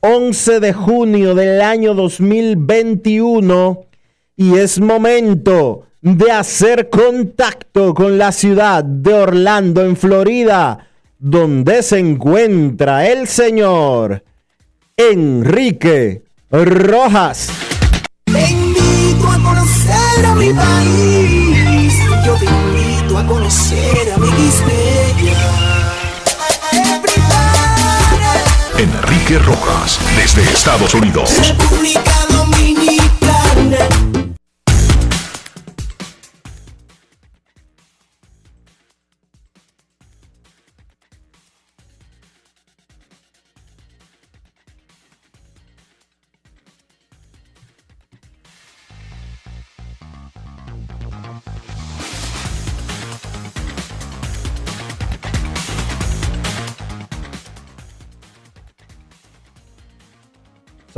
11 de junio del año 2021 y es momento de hacer contacto con la ciudad de Orlando, en Florida donde se encuentra el señor Enrique Rojas. Te invito a conocer a mi país, yo te invito a conocer a mi Desde Estados Unidos.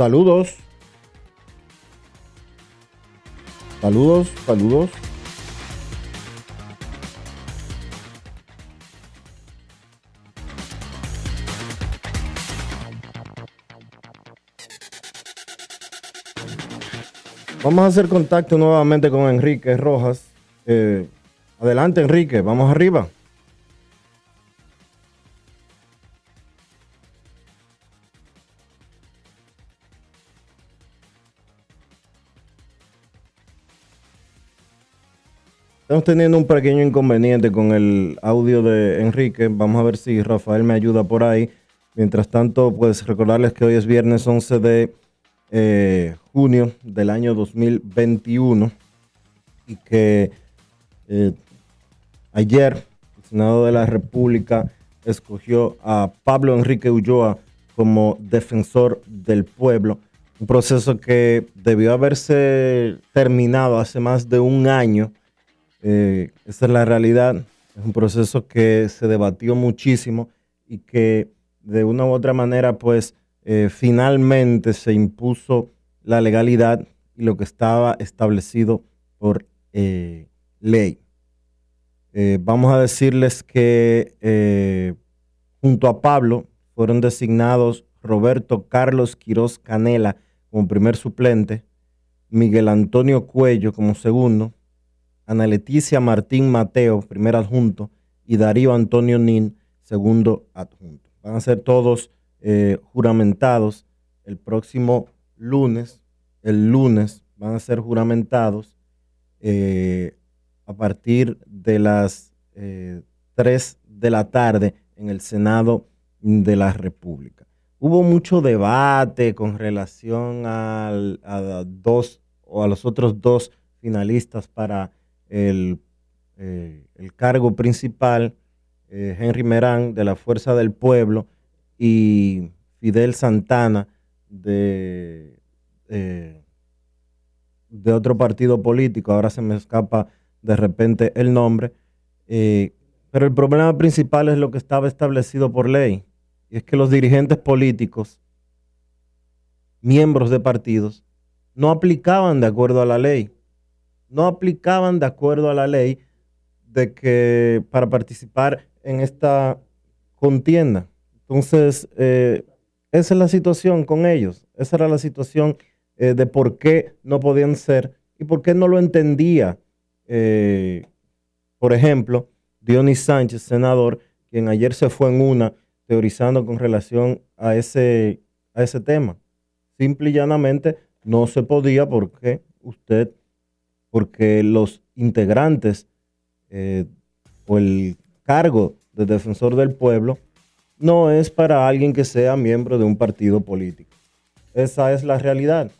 Saludos. Saludos, saludos. Vamos a hacer contacto nuevamente con Enrique Rojas. Eh, adelante, Enrique, vamos arriba. Estamos teniendo un pequeño inconveniente con el audio de Enrique. Vamos a ver si Rafael me ayuda por ahí. Mientras tanto, pues recordarles que hoy es viernes 11 de eh, junio del año 2021 y que eh, ayer el Senado de la República escogió a Pablo Enrique Ulloa como defensor del pueblo, un proceso que debió haberse terminado hace más de un año. Eh, esa es la realidad. Es un proceso que se debatió muchísimo y que de una u otra manera, pues eh, finalmente se impuso la legalidad y lo que estaba establecido por eh, ley. Vamos a decirles que junto a Pablo fueron designados Roberto Carlos Quiroz Canela como primer suplente, Miguel Antonio Cuello como segundo, Ana Leticia Martín Mateo, primer adjunto, y Darío Antonio Nin, segundo adjunto. Van a ser todos eh, juramentados el próximo lunes. El lunes van a ser juramentados eh, a partir de las 3 eh, de la tarde en el Senado de la República. Hubo mucho debate con relación a dos o a los otros dos finalistas para el, el cargo principal, Henry Merán de la Fuerza del Pueblo y Fidel Santana de, eh, de otro partido político, ahora se me escapa de repente el nombre, eh, pero el problema principal es lo que estaba establecido por ley, y es que los dirigentes políticos, miembros de partidos, no aplicaban de acuerdo a la ley, no aplicaban de acuerdo a la ley de que para participar en esta contienda. Entonces, eh, esa es la situación con ellos. Esa era la situación eh, de por qué no podían ser y por qué no lo entendía. Eh, por ejemplo, Dionis Sánchez, senador, quien ayer se fue en una teorizando con relación a ese, a ese tema. Simple y llanamente no se podía porque usted, porque los integrantes o el cargo de defensor del pueblo no es para alguien que sea miembro de un partido político. Esa es la realidad.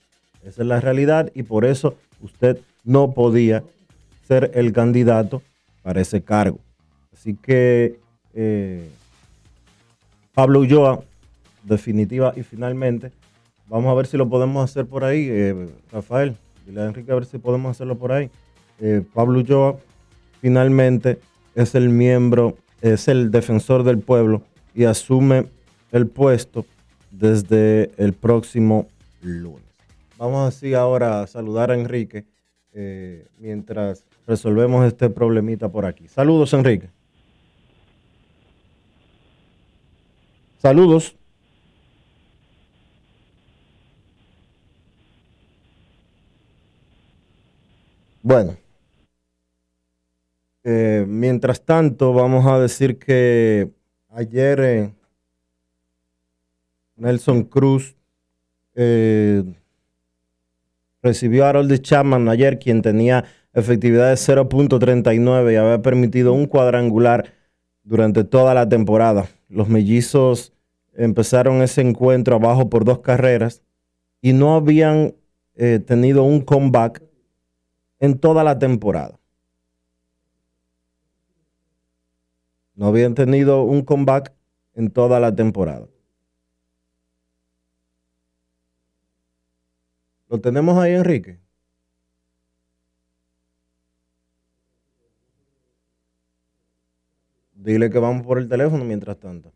Esa es la realidad y por eso usted no podía ser el candidato para ese cargo. Así que eh, Pablo Ulloa, definitiva y finalmente, vamos a ver si lo podemos hacer por ahí. Eh, Rafael, Enrique a ver si podemos hacerlo por ahí. Eh, Pablo Ulloa finalmente es el miembro, es el defensor del pueblo y asume el puesto desde el próximo lunes. Vamos así ahora a saludar a Enrique eh, mientras resolvemos este problemita por aquí. Saludos, Enrique. Saludos. Bueno, eh, mientras tanto, vamos a decir que Ayer eh, Nelson Cruz eh, recibió a Harold Chapman ayer, quien tenía efectividad de 0.39 y había permitido un cuadrangular durante toda la temporada. Los mellizos empezaron ese encuentro abajo por dos carreras y no habían eh, tenido un comeback en toda la temporada. No habían tenido un comeback en toda la temporada. ¿Lo tenemos ahí, Enrique? Dile que vamos por el teléfono mientras tanto.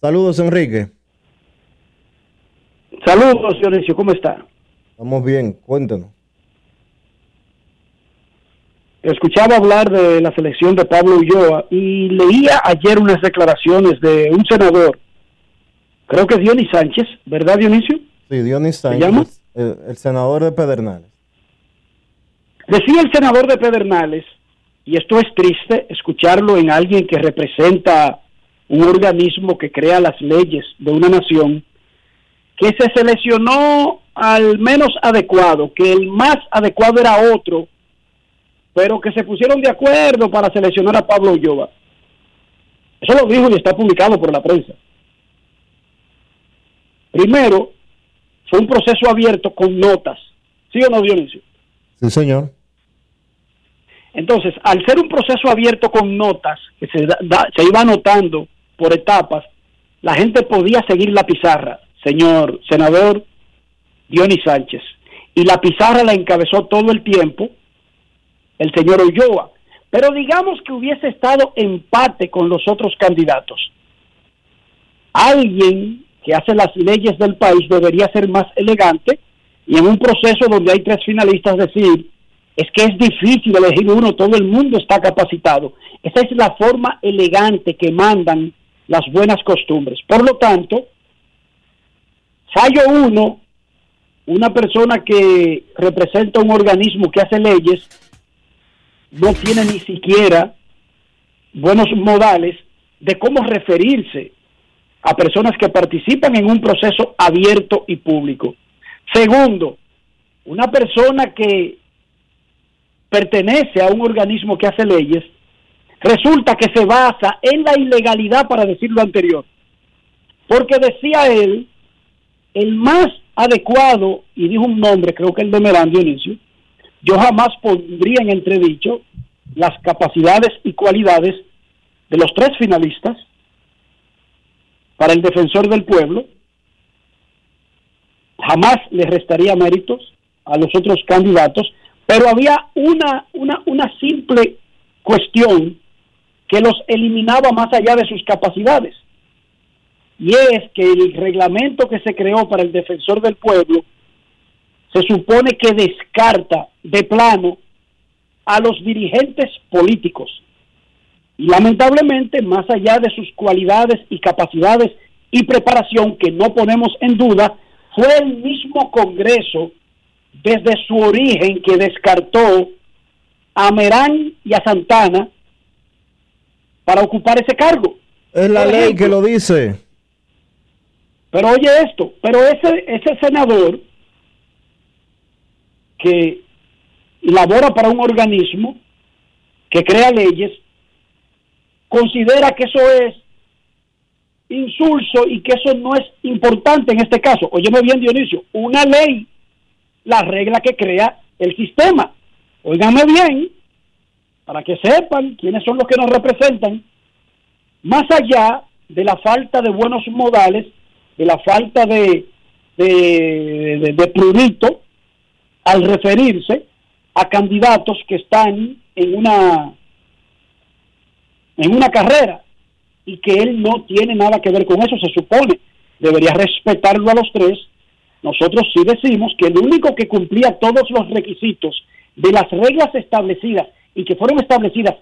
Saludos, Enrique. Saludos, Dionisio, ¿cómo está? Estamos bien, cuéntanos escuchaba hablar de la selección de Pablo Ulloa y leía ayer unas declaraciones de un senador creo que Dionis Sánchez, ¿verdad Dionisio? Sí, Dionis Sánchez, llama? el, el senador de Pedernales. Decía el senador de Pedernales, y esto es triste escucharlo en alguien que representa un organismo que crea las leyes de una nación, que se seleccionó al menos adecuado, que el más adecuado era otro, pero que se pusieron de acuerdo para seleccionar a Pablo Ulloa. Eso lo dijo y está publicado por la prensa. Primero, fue un proceso abierto con notas. ¿Sí o no, Dionisio? Sí, señor. Entonces, al ser un proceso abierto con notas, que se, da- se iba anotando por etapas, la gente podía seguir la pizarra, señor senador Dionis Sánchez. Y la pizarra la encabezó todo el tiempo el señor Ulloa. Pero digamos que hubiese estado empate con los otros candidatos. Alguien que hace las leyes del país debería ser más elegante y en un proceso donde hay tres finalistas decir, es que es difícil elegir uno, todo el mundo está capacitado. Esa es la forma elegante que mandan las buenas costumbres. Por lo tanto, fallo uno, una persona que representa un organismo que hace leyes, no tiene ni siquiera buenos modales de cómo referirse a personas que participan en un proceso abierto y público. Segundo, una persona que pertenece a un organismo que hace leyes, resulta que se basa en la ilegalidad para decir lo anterior. Porque decía él, el más adecuado, y dijo un nombre, creo que el de Merán Dionisio, yo jamás pondría en entredicho las capacidades y cualidades de los tres finalistas para el defensor del pueblo. Jamás le restaría méritos a los otros candidatos, pero había una, una, una simple cuestión que los eliminaba más allá de sus capacidades. Y es que el reglamento que se creó para el defensor del pueblo se supone que descarta de plano a los dirigentes políticos. Y lamentablemente, más allá de sus cualidades y capacidades y preparación, que no ponemos en duda, fue el mismo Congreso, desde su origen, que descartó a Merán y a Santana para ocupar ese cargo. Es la Por ley ejemplo, que lo dice. Pero oye esto, pero ese, ese senador que labora para un organismo que crea leyes, considera que eso es insulso y que eso no es importante en este caso. Óyeme bien, Dionisio, una ley, la regla que crea el sistema. Óigame bien, para que sepan quiénes son los que nos representan, más allá de la falta de buenos modales, de la falta de, de, de, al referirse a candidatos que están en una en una carrera y que él no tiene nada que ver con eso, se supone. Debería respetarlo a los tres. Nosotros sí decimos que el único que cumplía todos los requisitos de las reglas establecidas y que fueron establecidas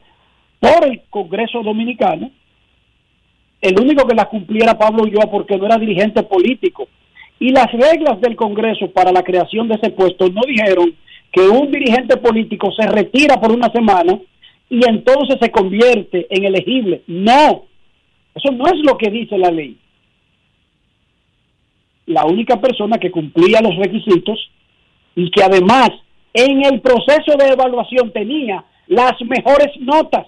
por el Congreso Dominicano, el único que las cumplía era Pablo Ulloa porque no era dirigente político. Y las reglas del Congreso para la creación de ese puesto no dijeron que un dirigente político se retira por una semana y entonces se convierte en elegible. No, eso no es lo que dice la ley. La única persona que cumplía los requisitos y que además en el proceso de evaluación tenía las mejores notas.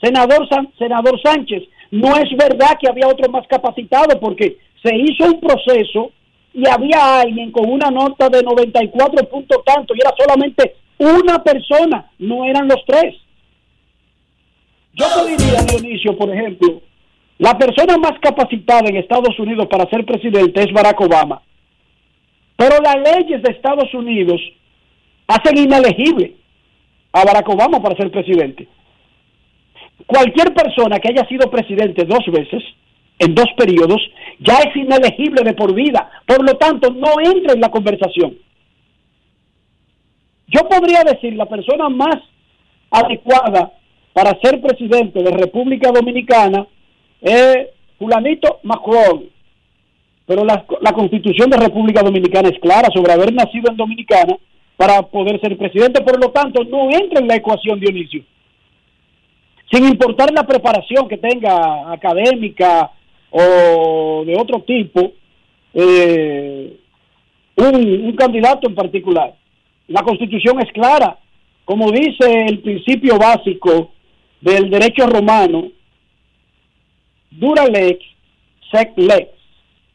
Senador, San- senador Sánchez, no es verdad que había otro más capacitado porque se hizo un proceso y había alguien con una nota de 94 puntos tanto y era solamente una persona, no eran los tres. Yo te diría, Dionisio, por ejemplo, la persona más capacitada en Estados Unidos para ser presidente es Barack Obama. Pero las leyes de Estados Unidos hacen inelegible a Barack Obama para ser presidente. Cualquier persona que haya sido presidente dos veces, en dos periodos, ya es inelegible de por vida. Por lo tanto, no entra en la conversación. Yo podría decir la persona más adecuada para ser presidente de República Dominicana es fulanito Macron. pero la, la constitución de República Dominicana es clara sobre haber nacido en Dominicana para poder ser presidente, por lo tanto no entra en la ecuación Dionisio. Sin importar la preparación que tenga académica o de otro tipo, eh, un, un candidato en particular. La constitución es clara, como dice el principio básico del derecho romano, dura lex, sec lex.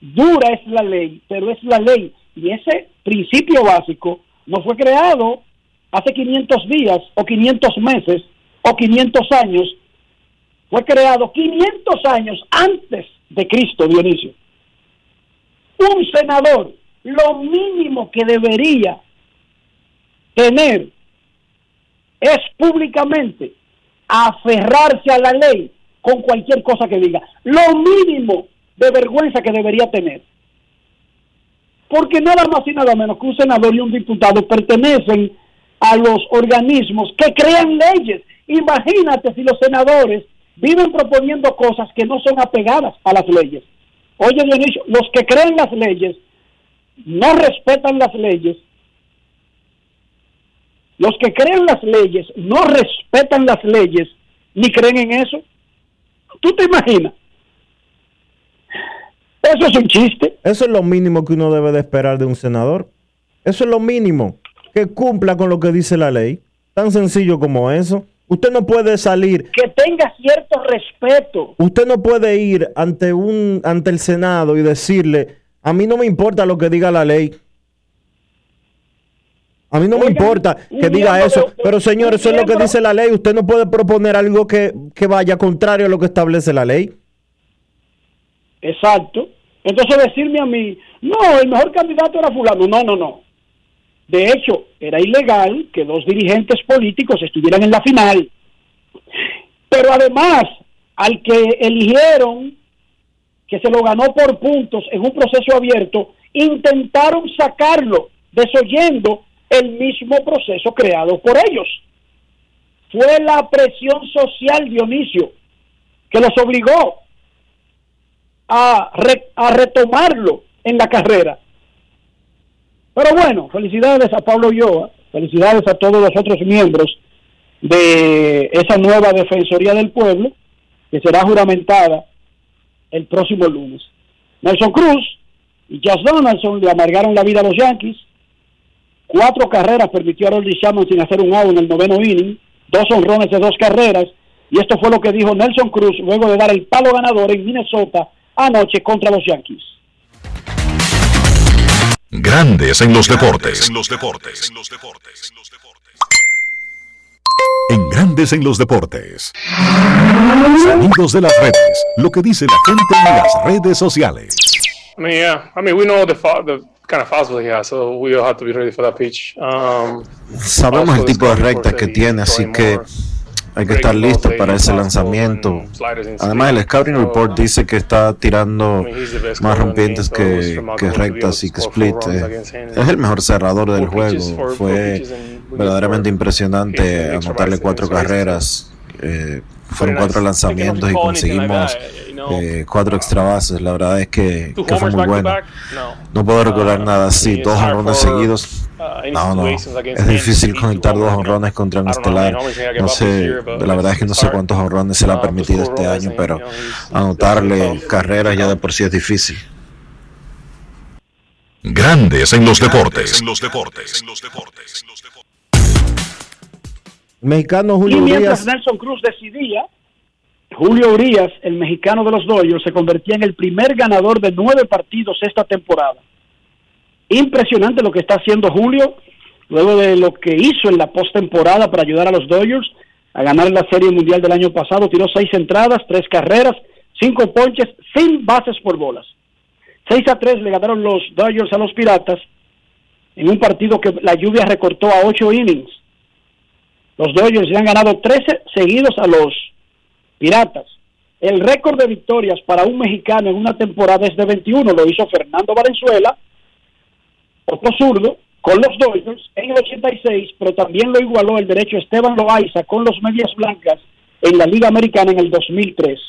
Dura es la ley, pero es la ley. Y ese principio básico no fue creado hace 500 días o 500 meses o 500 años. Fue creado 500 años antes de Cristo, Dionisio. Un senador, lo mínimo que debería tener es públicamente aferrarse a la ley con cualquier cosa que diga. Lo mínimo de vergüenza que debería tener. Porque nada más y nada menos que un senador y un diputado pertenecen a los organismos que crean leyes. Imagínate si los senadores viven proponiendo cosas que no son apegadas a las leyes. Oye, Dionisio, los que creen las leyes no respetan las leyes. Los que creen las leyes no respetan las leyes ni creen en eso. ¿Tú te imaginas? Eso es un chiste. Eso es lo mínimo que uno debe de esperar de un senador. Eso es lo mínimo, que cumpla con lo que dice la ley. Tan sencillo como eso. Usted no puede salir, Que tenga cierto respeto. usted no puede ir ante un ante el Senado y decirle, a mí no me importa lo que diga la ley. A mí no me importa que diga eso, de- pero señor, eso es lo que dice la ley. Usted no puede proponer algo que, que vaya contrario a lo que establece la ley. Exacto. Entonces decirme a mí, no, el mejor candidato era fulano. No, no, no. De hecho, era ilegal que dos dirigentes políticos estuvieran en la final. Pero además, al que eligieron, que se lo ganó por puntos en un proceso abierto, intentaron sacarlo, desoyendo el mismo proceso creado por ellos. Fue la presión social, Dionisio, que los obligó a, re- a retomarlo en la carrera. Pero bueno, felicidades a Pablo Ulloa, felicidades a todos los otros miembros de esa nueva Defensoría del Pueblo, que será juramentada el próximo lunes. Nelson Cruz y Josh Donaldson le amargaron la vida a los Yankees. Cuatro carreras permitió a Rolly Chapman sin hacer un out en el noveno inning, dos honrones de dos carreras, y esto fue lo que dijo Nelson Cruz luego de dar el palo ganador en Minnesota anoche contra los Yankees. Grandes en los deportes. En los deportes. En Grandes en los deportes. Sonidos de las redes. Lo que dice la gente en las redes sociales. I mean, yeah. I mean, we know the fa- the kind of fastball he has, so we all have to be ready for that pitch. Um, Sabemos el tipo de report que tiene, así que more hay que estar listo para ese lanzamiento. Además, el. Scouting Report dice que está tirando más rompientes que, que rectas y que split. Es el mejor cerrador del juego. Fue verdaderamente impresionante anotarle cuatro carreras. Eh, fueron cuatro lanzamientos y conseguimos eh, cuatro extra bases. La verdad es que, que fue muy bueno. No. Puedo recordar nada así, dos honrones seguidos. Uh, No, no, es difícil conectar do dos honrones contra un estelar. No sé, la verdad es que no sé cuántos honrones se le ha Uh, permitido este año, pero anotarle carreras ya de por sí es difícil. Grandes en los deportes. En los deportes. En los deportes. Mexicano Y Julio mientras Urias, Nelson Cruz decidía, Julio Urias, el mexicano de los Dodgers, se convertía en el primer ganador de nueve partidos esta temporada. Impresionante lo que está haciendo Julio, luego de lo que hizo en la postemporada para ayudar a los Dodgers a ganar la Serie Mundial del año pasado. Tiró seis entradas, tres carreras, cinco ponches, sin bases por bolas. 6 a 3 le ganaron los Dodgers a los Piratas en un partido que la lluvia recortó a ocho innings. Los Dodgers le han ganado 13 seguidos a los Piratas. El récord de victorias para un mexicano en una temporada es de 21. Lo hizo Fernando Valenzuela, otro zurdo, con los Dodgers en el 86, pero también lo igualó el derecho Esteban Loaiza con los Medias Blancas en la Liga Americana en el 2003.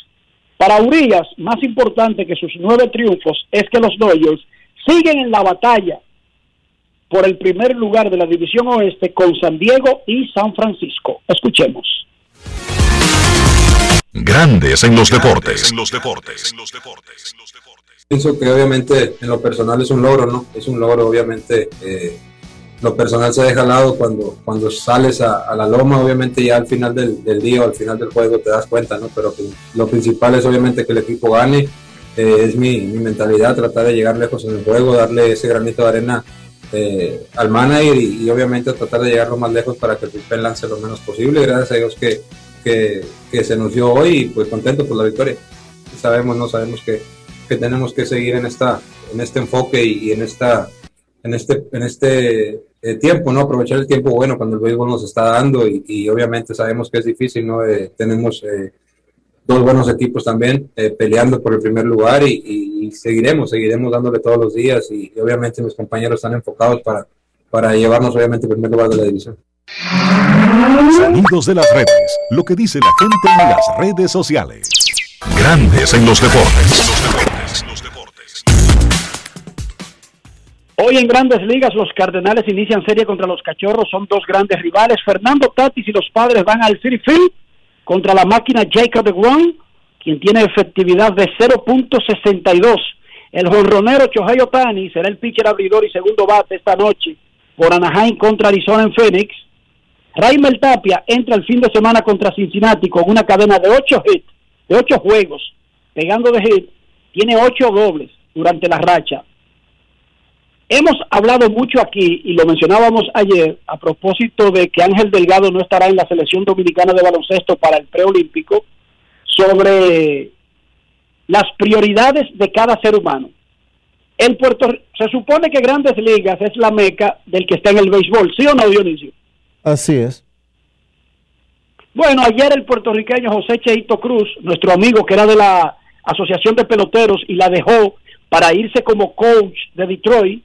Para Urias, más importante que sus nueve triunfos es que los Dodgers siguen en la batalla por el primer lugar de la división oeste con San Diego y San Francisco. Escuchemos. Grandes en los deportes. En los deportes. Pienso que obviamente en lo personal es un logro, ¿no? Es un logro, obviamente. eh, lo personal se deja al lado cuando, cuando sales a, a la loma, obviamente ya al final del, del día o al final del juego te das cuenta, ¿no? Pero que lo principal es obviamente que el equipo gane. eh, es mi, mi mentalidad, tratar de llegar lejos en el juego, darle ese granito de arena eh, al manager y, y obviamente tratar de llegar lo más lejos para que el bullpen lance lo menos posible. Gracias a Dios que, que, que se dio hoy y pues contento por la victoria. Sabemos, no sabemos que, que tenemos que seguir en esta en este enfoque y, y en esta en este en este eh, tiempo, ¿no? Aprovechar el tiempo bueno cuando el béisbol nos está dando y, y obviamente sabemos que es difícil, ¿no? Eh, tenemos eh, dos buenos equipos también eh, peleando por el primer lugar y, y- seguiremos, seguiremos dándole todos los días y, obviamente mis compañeros están enfocados para, para llevarnos obviamente al primer lugar de la división. Sonidos de las redes. Lo que dice la gente en las redes sociales. Grandes en los deportes. Hoy en Grandes Ligas los Cardenales inician serie contra los Cachorros, son dos grandes rivales. Fernando Tatis y los Padres van al City Field contra la máquina Jacob DeGrom, quien tiene efectividad de 0.62. El jonronero Chohei Otani será el pitcher abridor y segundo bate esta noche por Anaheim contra Arizona en Phoenix. Raimel Tapia entra el fin de semana contra Cincinnati con una cadena de ocho hits, de ocho juegos, pegando de hit, tiene ocho dobles durante la racha. Hemos hablado mucho aquí y lo mencionábamos ayer a propósito de que Ángel Delgado no estará en la selección dominicana de baloncesto para el preolímpico sobre las prioridades de cada ser humano. El Puerto se supone que Grandes Ligas es la meca del que está en el béisbol, ¿sí o no, Dionisio? Así es. Bueno, ayer el puertorriqueño José Cheito Cruz, nuestro amigo que era de la Asociación de Peloteros y la dejó para irse como coach de Detroit,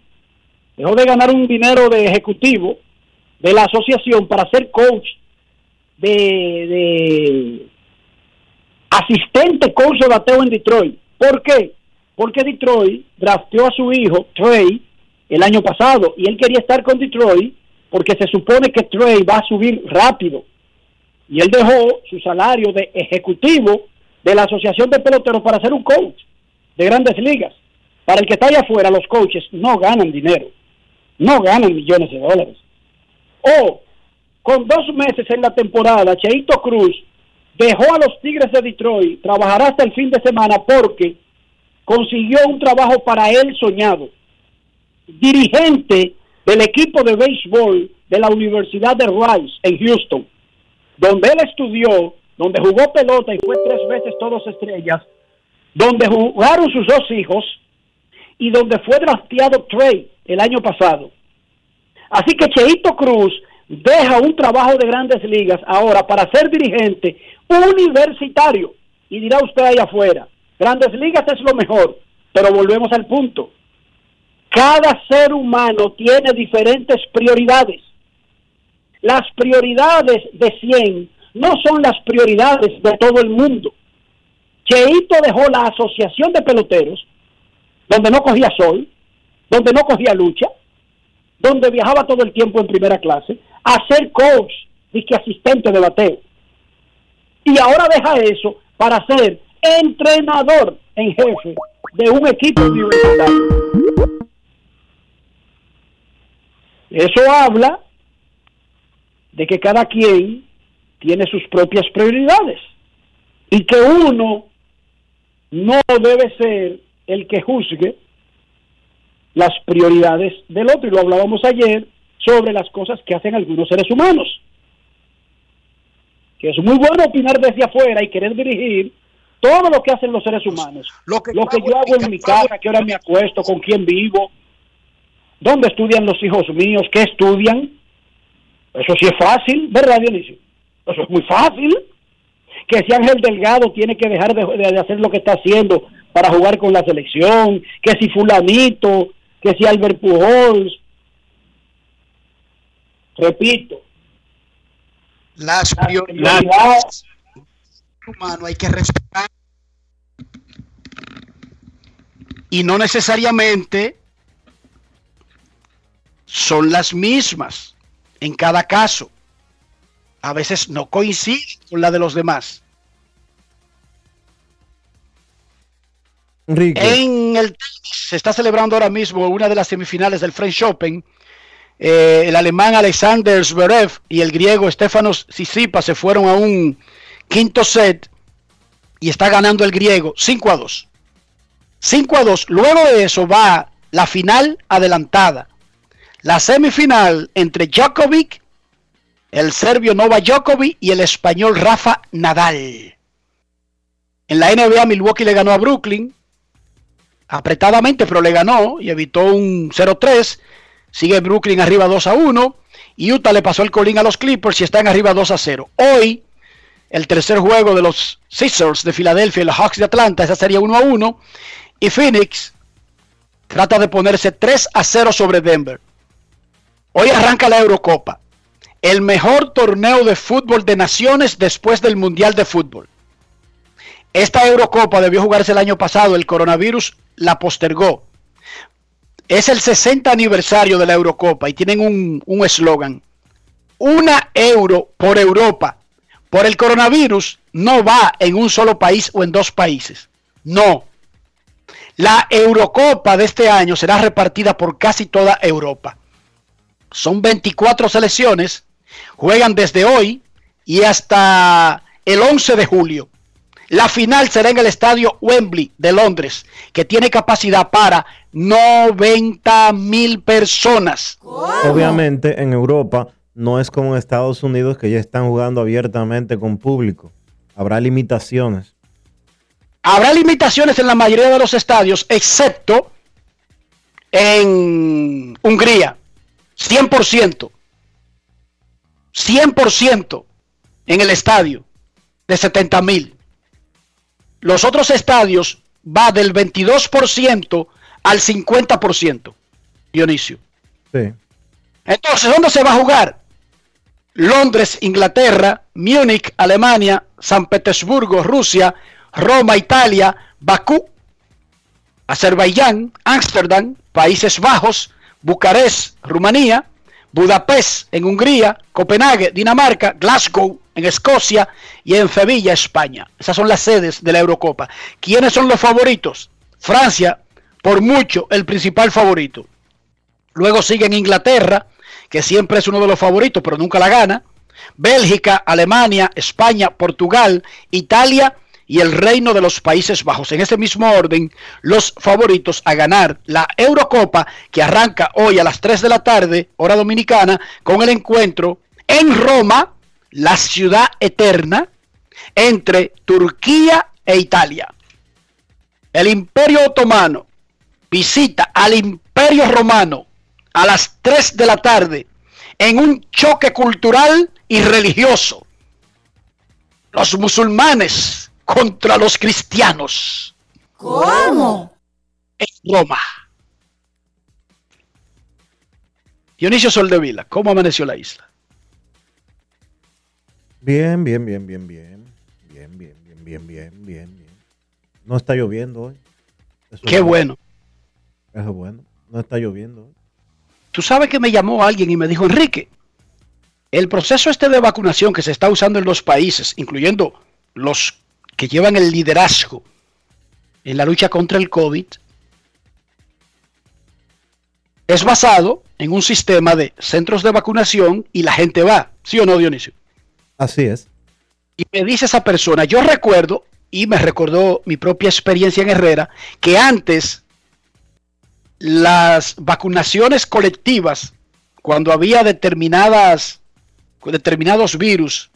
dejó de ganar un dinero de ejecutivo de la asociación para ser coach de, de asistente coach de bateo en Detroit. ¿Por qué? Porque Detroit drafteó a su hijo, Trey, el año pasado, y él quería estar con Detroit porque se supone que Trey va a subir rápido. Y él dejó su salario de ejecutivo de la Asociación de Peloteros para ser un coach de grandes ligas. Para el que está allá afuera, los coaches no ganan dinero, no ganan millones de dólares. O con dos meses en la temporada, Cheito Cruz dejó a los Tigres de Detroit, trabajará hasta el fin de semana porque consiguió un trabajo para él soñado. Dirigente del equipo de béisbol de la Universidad de Rice en Houston, donde él estudió, donde jugó pelota y fue tres veces todos estrellas, donde jugaron sus dos hijos y donde fue drafteado Trey el año pasado. Así que Cheito Cruz deja un trabajo de grandes ligas ahora para ser dirigente universitario. Y dirá usted ahí afuera, grandes ligas es lo mejor, pero volvemos al punto. Cada ser humano tiene diferentes prioridades. Las prioridades de 100 no son las prioridades de todo el mundo. Cheito dejó la asociación de peloteros, donde no cogía sol, donde no cogía lucha, donde viajaba todo el tiempo en primera clase, a ser coach que asistente de bateo. Y ahora deja eso para ser entrenador en jefe de un equipo universitario. Eso habla de que cada quien tiene sus propias prioridades y que uno no debe ser el que juzgue las prioridades del otro. Y lo hablábamos ayer sobre las cosas que hacen algunos seres humanos. Que es muy bueno opinar desde afuera y querer dirigir todo lo que hacen los seres humanos. Lo que, yo hago en mi casa, a qué hora me acuesto, con quién vivo, dónde estudian los hijos míos, qué estudian. Eso sí es fácil, ¿verdad, Dionisio? Eso es muy fácil. Que si Ángel Delgado tiene que dejar de, de hacer lo que está haciendo para jugar con la selección, que si fulanito, que si Albert Pujols. Repito. Las prioridades humano hay que respetar. y no necesariamente son las mismas en cada caso. A veces no coincide con la de los demás. Enrique. En el tenis se está celebrando ahora mismo una de las semifinales del French Open. Eh, el alemán Alexander Zverev y el griego Stefanos Tsitsipas se fueron a un quinto set y está ganando el griego 5 a 2. 5 a 2. Luego de eso va la final adelantada. La semifinal entre Djokovic, el serbio Nova Djokovic y el español Rafa Nadal. En la NBA Milwaukee le ganó a Brooklyn apretadamente, pero le ganó y evitó un 0-3. Sigue Brooklyn arriba 2 a 1. Y Utah le pasó el colín a los Clippers y están arriba 2 a 0. Hoy, el tercer juego de los Sixers de Filadelfia y los Hawks de Atlanta, esa sería 1 a 1. Y Phoenix trata de ponerse 3 a 0 sobre Denver. Hoy arranca la Eurocopa, el mejor torneo de fútbol de naciones después del Mundial de Fútbol. Esta Eurocopa debió jugarse el año pasado, el coronavirus la postergó. Es el 60 aniversario de la Eurocopa y tienen un eslogan. Una euro por Europa. Por el coronavirus no va en un solo país o en dos países. No. La Eurocopa de este año será repartida por casi toda Europa. Son 24 selecciones, juegan desde hoy y hasta el 11 de julio. La final será en el estadio Wembley de Londres, que tiene capacidad para 90 mil personas. Obviamente en Europa no es como en Estados Unidos que ya están jugando abiertamente con público. Habrá limitaciones. Habrá limitaciones en la mayoría de los estadios, excepto en Hungría. 100%. 100% en el estadio de 70 mil. Los otros estadios va del 22% al 50%, Dionisio. Sí. Entonces, ¿dónde se va a jugar? Londres, Inglaterra, Múnich, Alemania, San Petersburgo, Rusia, Roma, Italia, Bakú, Azerbaiyán, Ámsterdam, Países Bajos, Bucarest, Rumanía, Budapest en Hungría, Copenhague, Dinamarca, Glasgow en Escocia y en Sevilla, España. Esas son las sedes de la Eurocopa. ¿Quiénes son los favoritos? Francia, por mucho, el principal favorito. Luego siguen Inglaterra, que siempre es uno de los favoritos, pero nunca la gana. Bélgica, Alemania, España, Portugal, Italia y el Reino de los Países Bajos. En ese mismo orden, los favoritos a ganar la Eurocopa que arranca hoy a las 3 de la tarde, hora dominicana, con el encuentro en Roma, la ciudad eterna, entre Turquía e Italia. El Imperio Otomano visita al Imperio Romano a las 3 de la tarde en un choque cultural y religioso. Los musulmanes contra los cristianos. ¿Cómo? En Roma. Dionisio Soldevila, ¿cómo amaneció la isla? Bien, bien, bien, bien, bien. Bien, bien, bien, bien, bien, bien, bien. No está lloviendo hoy. Eso Qué es bueno. Eso es bueno. No está lloviendo hoy. Tú sabes que me llamó alguien y me dijo, Enrique, el proceso este de vacunación que se está usando en los países, incluyendo los que llevan el liderazgo en la lucha contra el COVID, es basado en un sistema de centros de vacunación y la gente va, ¿sí o no, Dionisio? Así es. Y me dice esa persona, yo recuerdo, y me recordó mi propia experiencia en Herrera, que antes las vacunaciones colectivas, cuando había determinadas, determinados virus,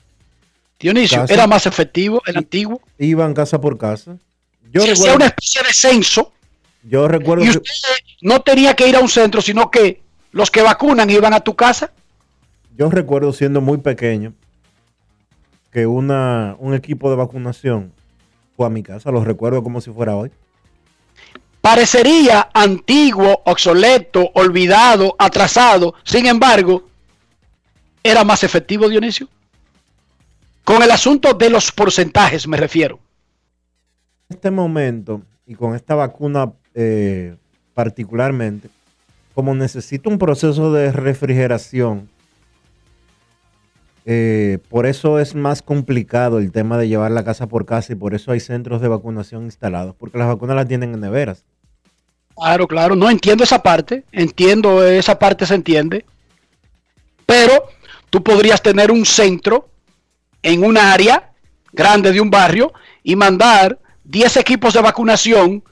Dionisio, Casa. era más efectivo el antiguo. Iban casa por casa. Yo Se recuerdo, una especie de censo yo recuerdo y que- usted no tenía que ir a un centro, sino que los que vacunan iban a tu casa. yo recuerdo siendo muy pequeño que una, un equipo de vacunación fue a mi casa. Lo recuerdo como si fuera hoy. Parecería antiguo, obsoleto, olvidado, atrasado. Sin embargo, era más efectivo, Dionisio. Con el asunto de los porcentajes me refiero. En este momento y con esta vacuna eh, particularmente, como necesita un proceso de refrigeración, eh, por eso es más complicado el tema de llevar la casa por casa y por eso hay centros de vacunación instalados, porque las vacunas las tienen en neveras. Claro, claro, no entiendo esa parte, entiendo esa parte se entiende, pero tú podrías tener un centro en un área grande de un barrio y mandar 10 equipos de vacunación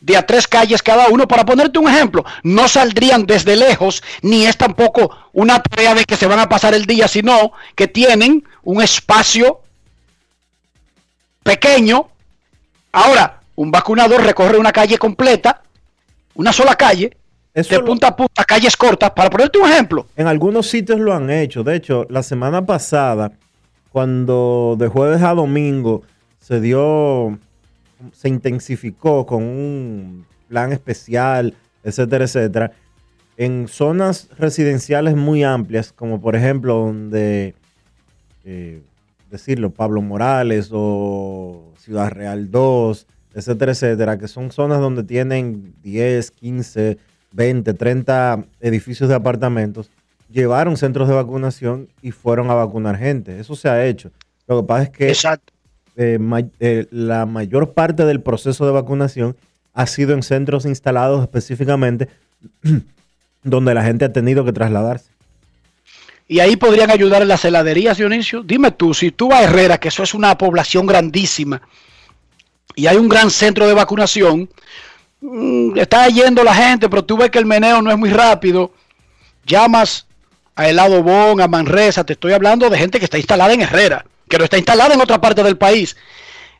de a tres calles cada uno. Para ponerte un ejemplo, no saldrían desde lejos, ni es tampoco una tarea de que se van a pasar el día, sino que tienen un espacio pequeño. Ahora, un vacunador recorre una calle completa, una sola calle, Eso de lo- punta a punta, calles cortas, para ponerte un ejemplo. En algunos sitios lo han hecho. De hecho, la semana pasada, cuando de jueves a domingo se dio, se intensificó con un plan especial, etcétera, etcétera, en zonas residenciales muy amplias, como por ejemplo donde, eh, decirlo, Pablo Morales o Ciudad Real 2, etcétera, etcétera, que son zonas donde tienen 10, 15, 20, 30 edificios de apartamentos, llevaron centros de vacunación y fueron a vacunar gente. Eso se ha hecho. Lo que pasa es que eh, ma- eh, la mayor parte del proceso de vacunación ha sido en centros instalados específicamente donde la gente ha tenido que trasladarse. Y ahí podrían ayudar en las heladerías, Dionisio. Dime tú, si tú vas a Herrera, que eso es una población grandísima, y hay un gran centro de vacunación, mm, está yendo la gente, pero tú ves que el meneo no es muy rápido, llamas a Helado Bon, a Manresa, te estoy hablando de gente que está instalada en Herrera, que no está instalada en otra parte del país.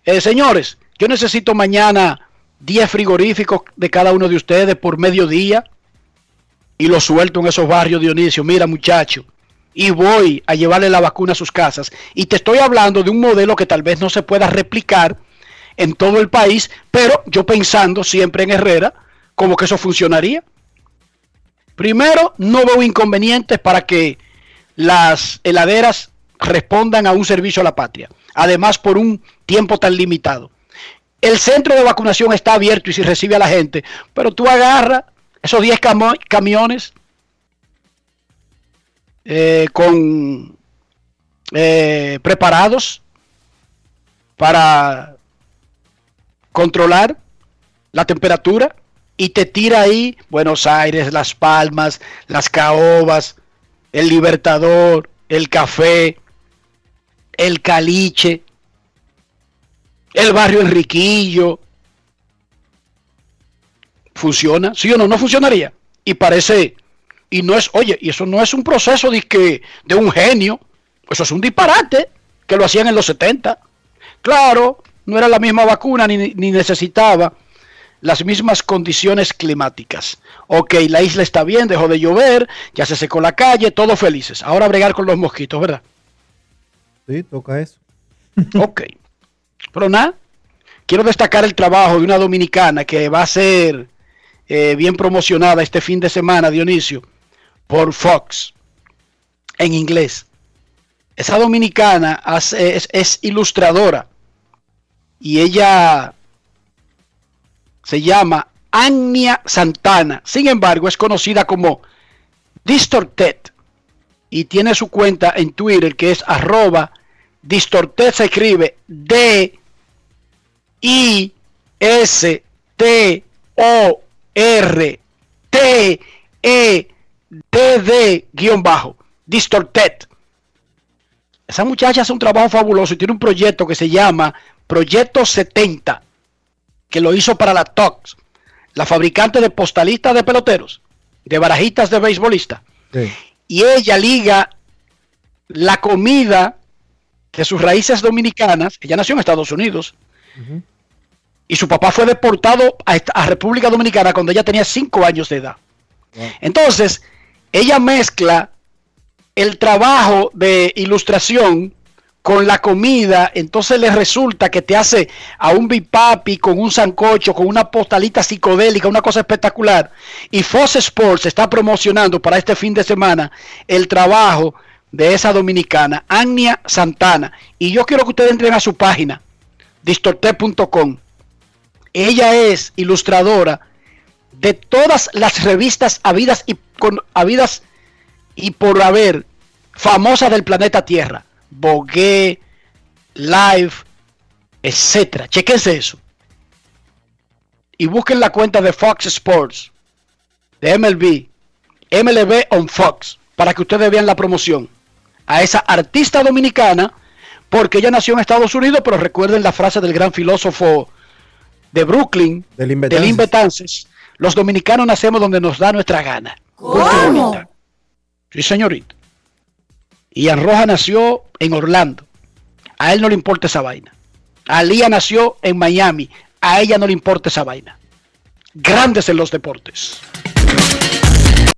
Eh, señores, yo necesito mañana 10 frigoríficos de cada uno de ustedes por mediodía y lo suelto en esos barrios, Dionisio. Mira, muchacho, y voy a llevarle la vacuna a sus casas. Y te estoy hablando de un modelo que tal vez no se pueda replicar en todo el país, pero yo pensando siempre en Herrera, como que eso funcionaría. Primero, no veo inconvenientes para que las heladeras respondan a un servicio a la patria. Además, por un tiempo tan limitado. El centro de vacunación está abierto y si recibe a la gente, pero tú agarras esos 10 camo- camiones eh, con eh, preparados para controlar la temperatura y te tira ahí Buenos Aires, Las Palmas, Las Caobas, el Libertador, el Café, el Caliche, el barrio Enriquillo. ¿Funciona? ¿Sí o no? ¿No funcionaría? Y parece, y no es, oye, y eso no es un proceso de, que, de un genio, eso es un disparate que lo hacían en los 70. Claro, no era la misma vacuna ni, ni necesitaba las mismas condiciones climáticas. Ok, la isla está bien, dejó de llover, ya se secó la calle, todos felices. Ahora a bregar con los mosquitos, ¿verdad? Sí, toca eso. Ok. Pero nada, quiero destacar el trabajo de una dominicana que va a ser eh, bien promocionada este fin de semana, Dionisio, por Fox, en inglés. Esa dominicana hace- es, es ilustradora y ella se llama Anya Santana. Sin embargo, es conocida como Distorted y tiene su cuenta en Twitter que es arroba Distorted se escribe D I S T O R T E D D guion bajo Distorted. Esa muchacha hace un trabajo fabuloso y tiene un proyecto que se llama Proyecto 70, que lo hizo para la Tox, la fabricante de postalistas de peloteros, de barajitas de beisbolistas Sí. y ella liga la comida de sus raíces dominicanas. Ella nació en Estados Unidos y su papá fue deportado a República Dominicana cuando ella tenía 5 años de edad. Entonces, ella mezcla el trabajo de ilustración con la comida, entonces le resulta que te hace a un bipapi con un sancocho, con una postalita psicodélica, una cosa espectacular. Y Fox Sports está promocionando para este fin de semana el trabajo de esa dominicana, Ania Santana. Y yo quiero que ustedes entren a su página, distorte.com. Ella es ilustradora de todas las revistas habidas y, con, habidas y por haber famosas del planeta Tierra. Vogue, Live, etcétera. Chequense eso. Y busquen la cuenta de Fox Sports, de MLB, MLB on Fox, para que ustedes vean la promoción a esa artista dominicana, porque ella nació en Estados Unidos, pero recuerden la frase del gran filósofo de Brooklyn, Del del Inbetances. Los dominicanos nacemos donde nos da nuestra gana. Bonita. Sí, señorita. Ian Roja nació en Orlando. A él no le importa esa vaina. Alía nació en Miami. A ella no le importa esa vaina. Grandes en los deportes.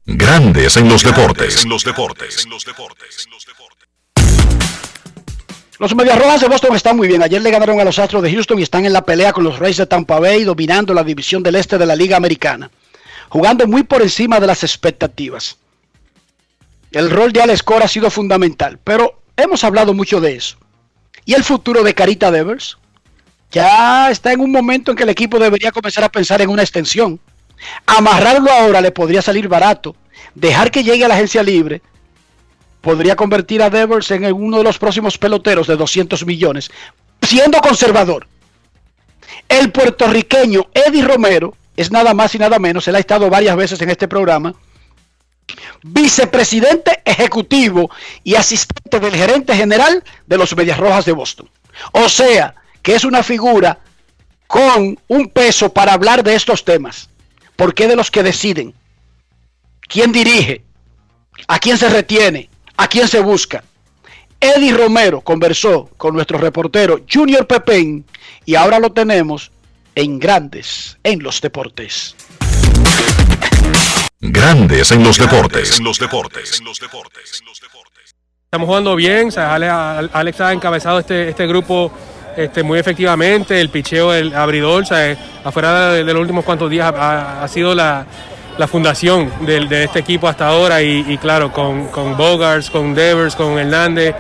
Grandes en los deportes. En los deportes. Los Medias Rojas de Boston están muy bien. Ayer le ganaron a los Astros de Houston y están en la pelea con los Rays de Tampa Bay, dominando la división del este de la Liga Americana. Jugando muy por encima de las expectativas. El rol de Alex Cora ha sido fundamental, pero hemos hablado mucho de eso. ¿Y el futuro de Carita Devers? Ya está en un momento en que el equipo debería comenzar a pensar en una extensión. Amarrarlo ahora le podría salir barato. Dejar que llegue a la agencia libre podría convertir a Devers en uno de los próximos peloteros de 200 millones, siendo conservador. El puertorriqueño Eddie Romero es nada más y nada menos, él ha estado varias veces en este programa, vicepresidente ejecutivo y asistente del gerente general de los Medias Rojas de Boston. O sea, que es una figura con un peso para hablar de estos temas, porque es de los que deciden quién dirige, a quién se retiene, a quién se busca. Eddie Romero conversó con nuestro reportero Junior Pepén y ahora lo tenemos en Grandes en los Deportes. Grandes en los deportes. En los deportes. Estamos jugando bien, o sea, Ale- Alex ha encabezado este, este grupo este, muy efectivamente, el picheo, el abridor, o sea, afuera de, de los últimos cuantos días ha, ha sido la, la fundación de, este equipo hasta ahora y, y claro, con, con Bogarts, con Devers, con Hernández,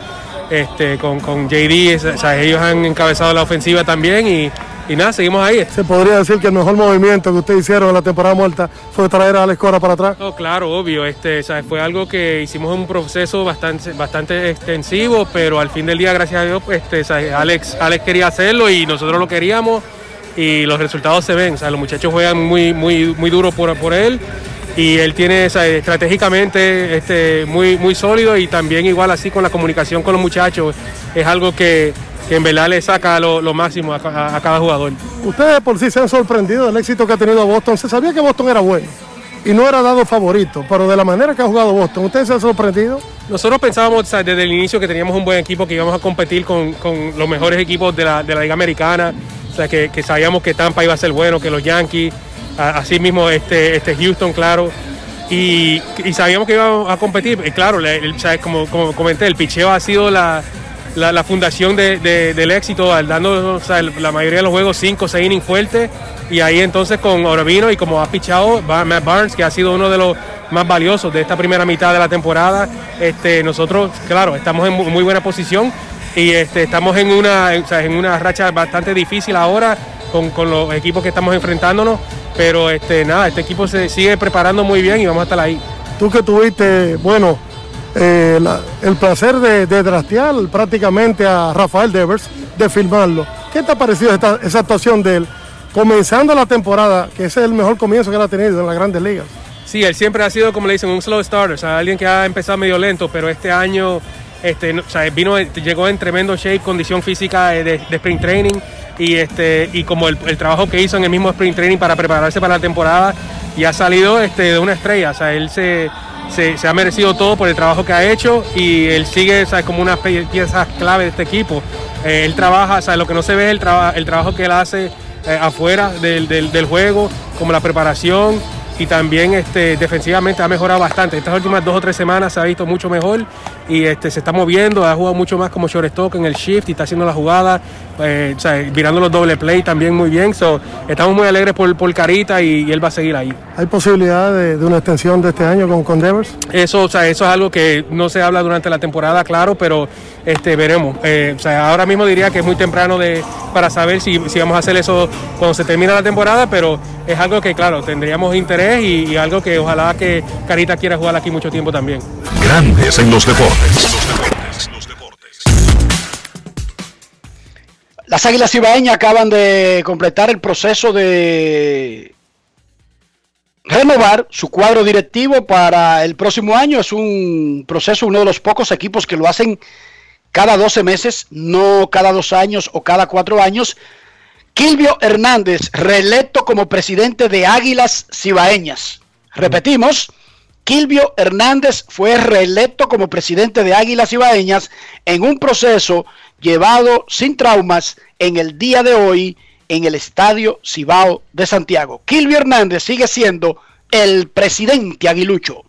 este, con, con JD, o sea, ellos han encabezado la ofensiva también y, y nada, seguimos ahí. Se podría decir que el mejor movimiento que ustedes hicieron en la temporada muerta fue traer a Alex Cora para atrás. No, claro, obvio. Este, sea, fue algo que hicimos un proceso bastante, bastante extensivo, pero al fin del día, gracias a Dios, este, Alex, Alex quería hacerlo y nosotros lo queríamos y los resultados se ven. O sea, los muchachos juegan muy, muy, muy duro por, por él y él tiene o sea, estratégicamente este, muy, muy sólido y también igual así con la comunicación con los muchachos es algo que, que en verdad le saca lo, lo máximo a, a- a cada jugador. Ustedes por sí se han sorprendido del éxito que ha tenido Boston. Se sabía que Boston era bueno y no era dado favorito, pero de la manera que ha jugado Boston, ¿ustedes se han sorprendido? Nosotros pensábamos o sea, desde el inicio que teníamos un buen equipo, que íbamos a competir con, con los mejores equipos de la, de la Liga Americana, o sea, que, que sabíamos que Tampa iba a ser bueno, que los Yankees, a- así mismo este, este Houston, claro, y, y sabíamos que íbamos a competir. Y claro, el- como, como comenté, el picheo ha sido la, la, fundación de- de- del éxito, dando la mayoría de los juegos 5 o 6 innings fuertes. Y ahí entonces con Orovino y como ha pichado Matt Barnes, que ha sido uno de los más valiosos de esta primera mitad de la temporada, este, nosotros, claro, estamos en mu- muy buena posición y este, estamos en una, en una racha bastante difícil ahora con, con los equipos que estamos enfrentándonos. Pero este, nada, este equipo se sigue preparando muy bien y vamos a estar ahí. Tú que tuviste, bueno, eh, el placer de, de draftear prácticamente a Rafael Devers, de filmarlo. ¿Qué te ha parecido esta- esa actuación de él? Comenzando la temporada, que ese es el mejor comienzo que ha tenido en las grandes ligas. Sí, él siempre ha sido, como le dicen, un slow starter, o sea, alguien que ha empezado medio lento, pero este año este, o sea, vino, llegó en tremendo shape, condición física de, sprint training y, este, y como el, el trabajo que hizo en el mismo sprint training para prepararse para la temporada y ha salido este, de una estrella, o sea, él se, se, ha merecido todo por el trabajo que ha hecho y él sigue sea, como una pieza clave de este equipo. Eh, él trabaja, lo que no se ve es el, el trabajo que él hace eh, afuera del, del- del juego, como la preparación y también este, defensivamente ha mejorado bastante. Estas últimas dos o tres semanas se ha visto mucho mejor y este, se está moviendo, ha jugado mucho más como shortstop en el shift y está haciendo la jugada, eh, o sea, mirando los doble play también muy bien. So, estamos muy alegres por, por Carita y, y él va a seguir ahí. ¿Hay posibilidad de, de una extensión de este año con, con Devers? Eso, o sea, eso es algo que no se habla durante la temporada, claro, pero este, veremos. Eh, o sea, ahora mismo diría que es muy temprano de, para saber si, si vamos a hacer eso cuando se termina la temporada, pero es algo que, claro, tendríamos interés y, y algo que ojalá que Carita quiera jugar aquí mucho tiempo también. Grandes en los deportes. Las Águilas Ibaeñas acaban de completar el proceso de renovar su cuadro directivo para el próximo año. Es un proceso, uno de los pocos equipos que lo hacen cada 12 meses, no cada dos años o cada cuatro años. Kilvio Hernández, reelecto como presidente de Águilas Cibaeñas. Repetimos, Kilvio Hernández fue reelecto como presidente de Águilas Ibaeñas en un proceso llevado sin traumas en el día de hoy en el Estadio Cibao de Santiago. Kilvio Hernández sigue siendo el presidente aguilucho.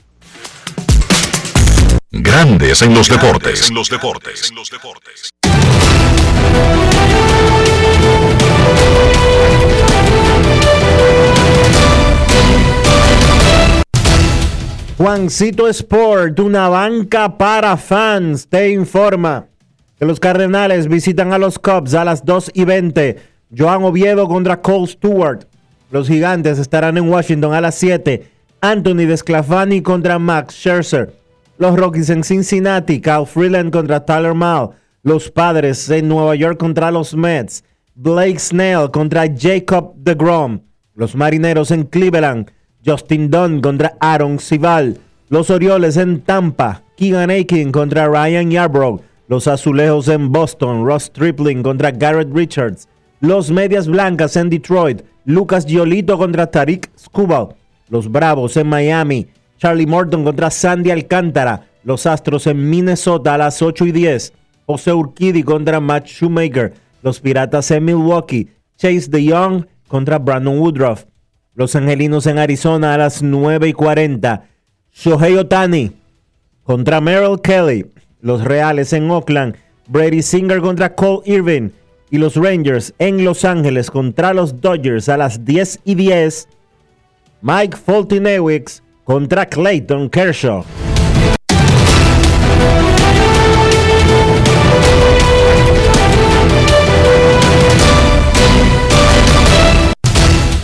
Grandes en los deportes. En los deportes. Juancito Sport, una banca para fans, te informa que los Cardenales visitan a los Cubs a las 2 y 20. Joan Oviedo contra Cole Stewart. Los Gigantes estarán en Washington a las 7. Anthony Desclafani contra Max Scherzer. Los Rockies en Cincinnati. Cal Freeland contra Tyler Mal. Los Padres en Nueva York contra los Mets. Blake Snell contra Jacob DeGrom. Los Marineros en Cleveland. Justin Dunn contra Aaron Sival. Los Orioles en Tampa. Keegan Aiken contra Ryan Yarbrough. Los Azulejos en Boston. Ross Stripling contra Garrett Richards. Los Medias Blancas en Detroit. Lucas Giolito contra Tariq Skubal. Los Bravos en Miami. Charlie Morton contra Sandy Alcántara. Los Astros en Minnesota a las 8 y 10. José Urquidi contra Matt Shoemaker. Los Piratas en Milwaukee. Chase DeYoung contra Brandon Woodruff. Los Angelinos en Arizona a las 9 y 40. Shohei Otani contra Merrill Kelly. Los Reales en Oakland. Brady Singer contra Cole Irving. Y los Rangers en Los Ángeles contra los Dodgers a las 10 y 10. Mike Foltynewicz contra Clayton Kershaw.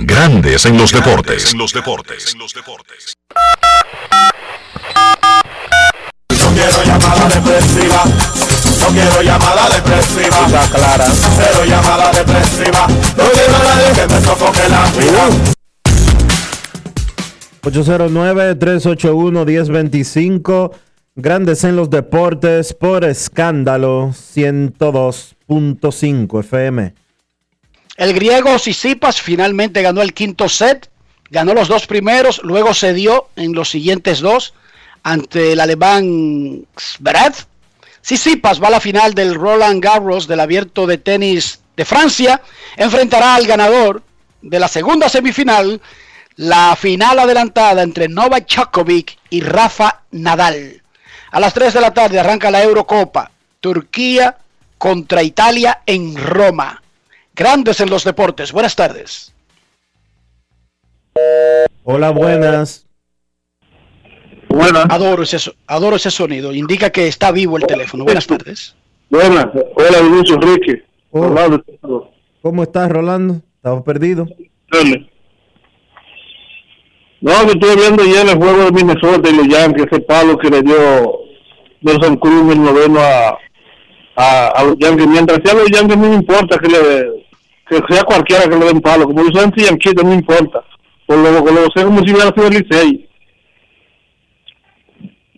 Grandes en los deportes. En los deportes. No quiero llamada depresiva. No quiero llamada depresiva. Está clara. Cero llamada depresiva. No quiero a nadie que me sofoque la vida. 809-381-1025. Grandes en los deportes por escándalo 102.5 FM. El griego Sisipas finalmente ganó el quinto set, ganó los dos primeros, luego cedió en los siguientes dos ante el alemán Zverev. Sisipas va a la final del Roland Garros del abierto de tenis de Francia, enfrentará al ganador de la segunda semifinal, la final adelantada entre Novak Djokovic y Rafa Nadal. A las 3 de la tarde arranca la Eurocopa, Turquía contra Italia en Roma. Grandes en los deportes. Buenas tardes. Hola, buenas. Buenas. Adoro ese, adoro ese sonido. Indica que está vivo el teléfono. Buenas tardes. Buenas, hola Luis Enrique. Oh. Rolando. ¿Cómo estás, Rolando? ¿Estabas perdido? Dale. No, que estoy viendo ya en el juego de Minnesota y los Yankees, ese palo que le dio Nelson Cruz en el noveno a, a, a los Yankees. Mientras sea los Yankees, no me importa que le que sea cualquiera que le den palo. Como yo soy anti-yanquito, no me importa. Por lo que lo sé como si hubiera sido el Licey.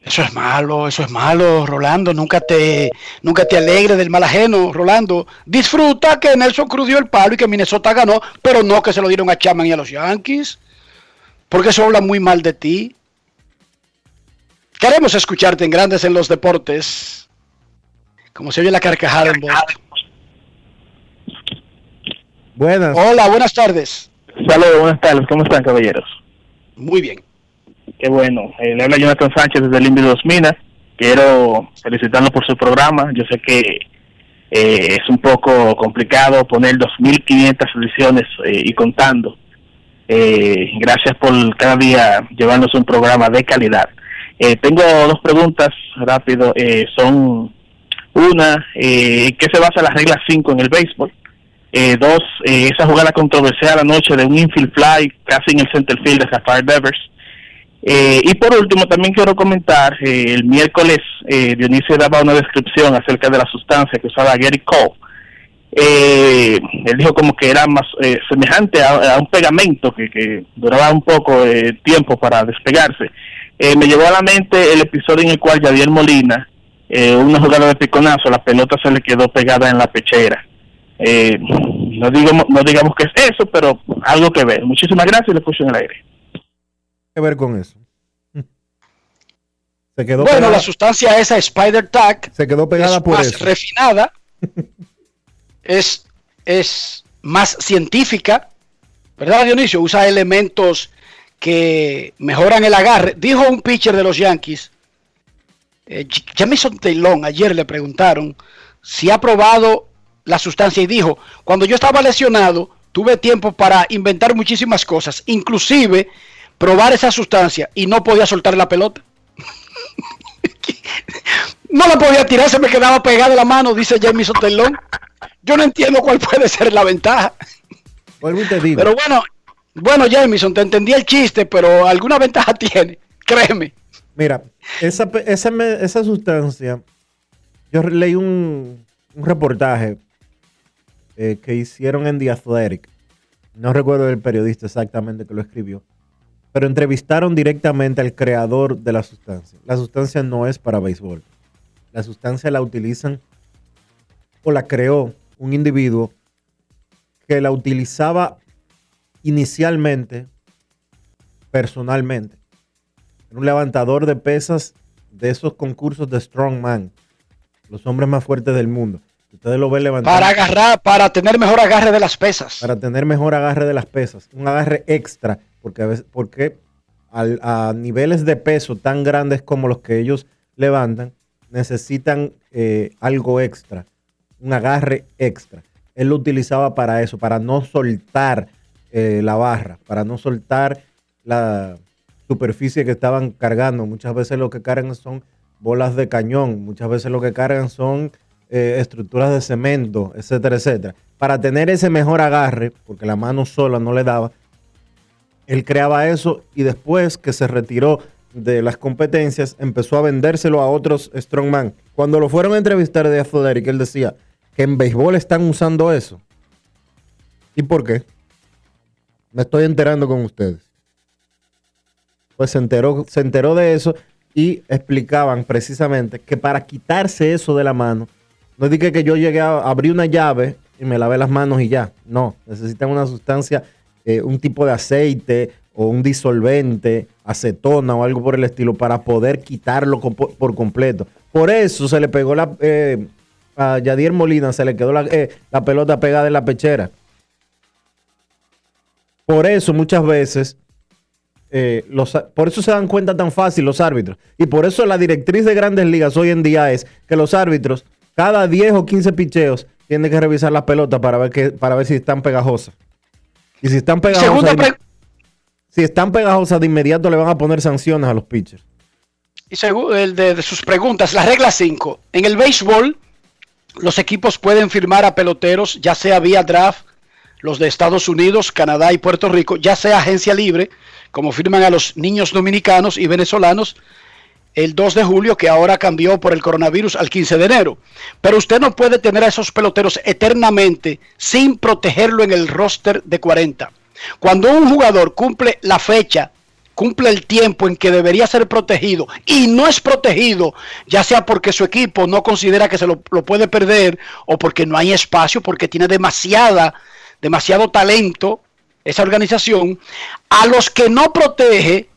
Eso es malo, eso es malo, Rolando. Nunca te, nunca te alegres del mal ajeno, Rolando. Disfruta que Nelson Cruz el palo y que Minnesota ganó, pero no que se lo dieron a Chapman y a los Yankees. Porque eso habla muy mal de ti. Queremos escucharte en Grandes en los Deportes. Como se oye la carcajada en Boston. Buenas. Hola, buenas tardes. Saludos, buenas tardes. ¿Cómo están, caballeros? Muy bien. Qué bueno. Eh, le habla Jonathan Sánchez desde el Indio de Dos Minas. Quiero felicitarlo por su programa. Yo sé que eh, es un poco complicado poner 2.500 ediciones eh, y contando. Eh, gracias por cada día llevarnos un programa de calidad. Eh, tengo dos preguntas rápido. Eh, son una, eh, ¿qué se basa la regla 5 en el béisbol? Eh, dos, eh, esa jugada controversial anoche de un infield fly casi en el center field de Rafael Devers. Eh, y por último, también quiero comentar, eh, el miércoles eh, Dionisio daba una descripción acerca de la sustancia que usaba Gary Cole. Él dijo como que era más semejante a, un pegamento que, que duraba un poco de tiempo para despegarse. Me llevó a la mente el episodio en el cual Javier Molina, una jugada de piconazo, la pelota se le quedó pegada en la pechera. Eh, no, digamos, no digamos que es eso, pero algo que ver. Muchísimas gracias y le escucho en el aire. que ver con eso? Se quedó Bueno, pegada, la sustancia esa Spider Tack se quedó pegada es por más eso. refinada, es, es más científica, ¿verdad, Dionisio? Usa elementos que mejoran el agarre. Dijo un pitcher de los Yankees, eh, Jamison Taylor, ayer le preguntaron si ha probado la sustancia y dijo, cuando yo estaba lesionado, tuve tiempo para inventar muchísimas cosas, inclusive probar esa sustancia y no podía soltar la pelota. No la podía tirar, se me quedaba pegada la mano, dice Jamison Taylor. Yo no entiendo cuál puede ser la ventaja. Vuelvo y te digo. Pero bueno, bueno, Jamison, te entendí el chiste, pero alguna ventaja tiene, créeme. Mira, esa, esa, esa sustancia, yo leí un, un reportaje eh, que hicieron en The Athletic. No recuerdo el periodista exactamente que lo escribió, pero entrevistaron directamente al creador de la sustancia. La sustancia no es para béisbol. La sustancia la utilizan o la creó un individuo que la utilizaba inicialmente personalmente. Era un levantador de pesas de esos concursos de Strongman. Los hombres más fuertes del mundo. Ustedes lo ven levantar. Para agarrar, para tener mejor agarre de las pesas. Para tener mejor agarre de las pesas. Un agarre extra. Porque a, veces, porque al- a niveles de peso tan grandes como los que ellos levantan, necesitan eh, algo extra. Un agarre extra. Él lo utilizaba para eso, para no soltar eh, la barra, para no soltar la superficie que estaban cargando. Muchas veces lo que cargan son bolas de cañón, muchas veces lo que cargan son eh, estructuras de cemento, etcétera, etcétera. Para tener ese mejor agarre, porque la mano sola no le daba, él creaba eso y después que se retiró de las competencias, empezó a vendérselo a otros strongman. Cuando lo fueron a entrevistar de Athletic, él decía que en béisbol están usando eso. ¿Y por qué? Me estoy enterando con ustedes. Pues se enteró, se enteró de eso y explicaban precisamente que para quitarse eso de la mano, no dije que yo llegué a abrir una llave y me lavé las manos y ya. No, necesitan una sustancia, eh, un tipo de aceite o un disolvente, acetona o algo por el estilo para poder quitarlo por completo. Por eso se le pegó la... eh, a Yadier Molina se le quedó la, eh, la pelota pegada en la pechera. Por eso muchas veces, los, por eso se dan cuenta tan fácil los árbitros. Y por eso la directriz de grandes ligas hoy en día es que los árbitros, cada 10 o 15 picheos, tienen que revisar las pelotas para ver, que, para ver si están pegajosas. Y si están pegajosas, pre- si están pegajosas de inmediato le van a poner sanciones a los pitchers. Y según el de, de sus preguntas, la regla 5. En el béisbol, los equipos pueden firmar a peloteros, ya sea vía draft, los de Estados Unidos, Canadá y Puerto Rico, ya sea agencia libre, como firman a los niños dominicanos y venezolanos el 2 de julio, que ahora cambió por el coronavirus al 15 de enero. Pero usted no puede tener a esos peloteros eternamente sin protegerlo en el roster de 40. Cuando un jugador cumple la fecha cumple el tiempo en que debería ser protegido y no es protegido, ya sea porque su equipo no considera que se lo, lo puede perder o porque no hay espacio, porque tiene demasiada, demasiado talento esa organización, a los que no protege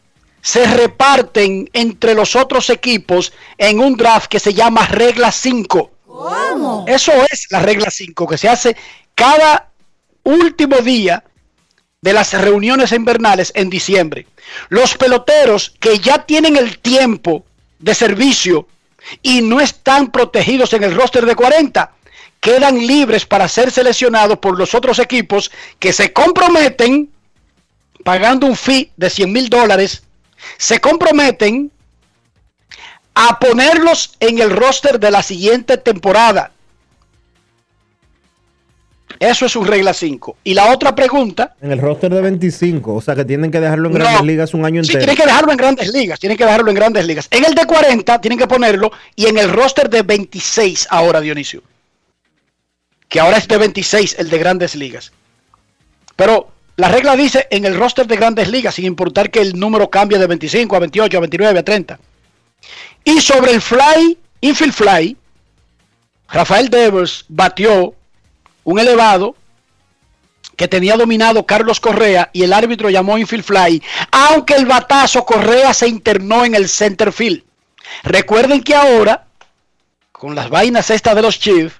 se reparten entre los otros equipos en un draft que se llama regla 5. ¿Cómo? Eso es la regla 5 que se hace cada último día de las reuniones invernales en diciembre. Los peloteros que ya tienen el tiempo de servicio y no están protegidos en el roster de 40 quedan libres para ser seleccionados por los otros equipos que se comprometen pagando un fee de 100 mil dólares, se comprometen a ponerlos en el roster de la siguiente temporada. Eso es su regla 5. Y la otra pregunta. En el roster de 25, o sea que tienen que dejarlo en No. grandes ligas un año Sí, entero. tienen que dejarlo en grandes ligas. Tienen que dejarlo en grandes ligas. En el de 40 tienen que ponerlo y en el roster de 26 ahora, Dionisio. Que ahora es de 26 el de grandes ligas. Pero la regla dice en el roster de grandes ligas, sin importar que el número cambie de 25 a 28, a 29, a 30. Y sobre el fly, infield fly, Rafael Devers batió un elevado que tenía dominado Carlos Correa y el árbitro llamó infield fly, aunque el batazo Correa se internó en el center field. Recuerden que ahora, con las vainas estas de los Chiefs,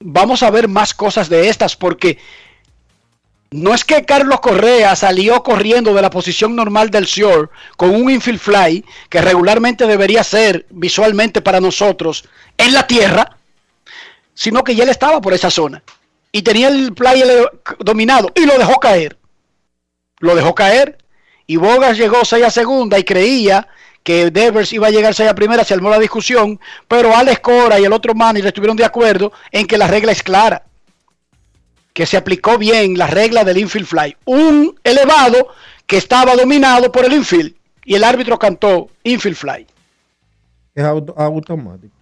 vamos a ver más cosas de estas porque no es que Carlos Correa salió corriendo de la posición normal del shore con un infield fly que regularmente debería ser visualmente para nosotros en la tierra, sino que ya él estaba por esa zona y tenía el play dominado y lo dejó caer. Lo dejó caer y Bogas llegó 6 a segunda y creía que Devers iba a llegar 6 a primera, se armó la discusión, pero Alex Cora y el otro manager estuvieron de acuerdo en que la regla es clara, que se aplicó bien la regla del infield fly. Un elevado que estaba dominado por el infield y el árbitro cantó infield fly. Es auto- automático.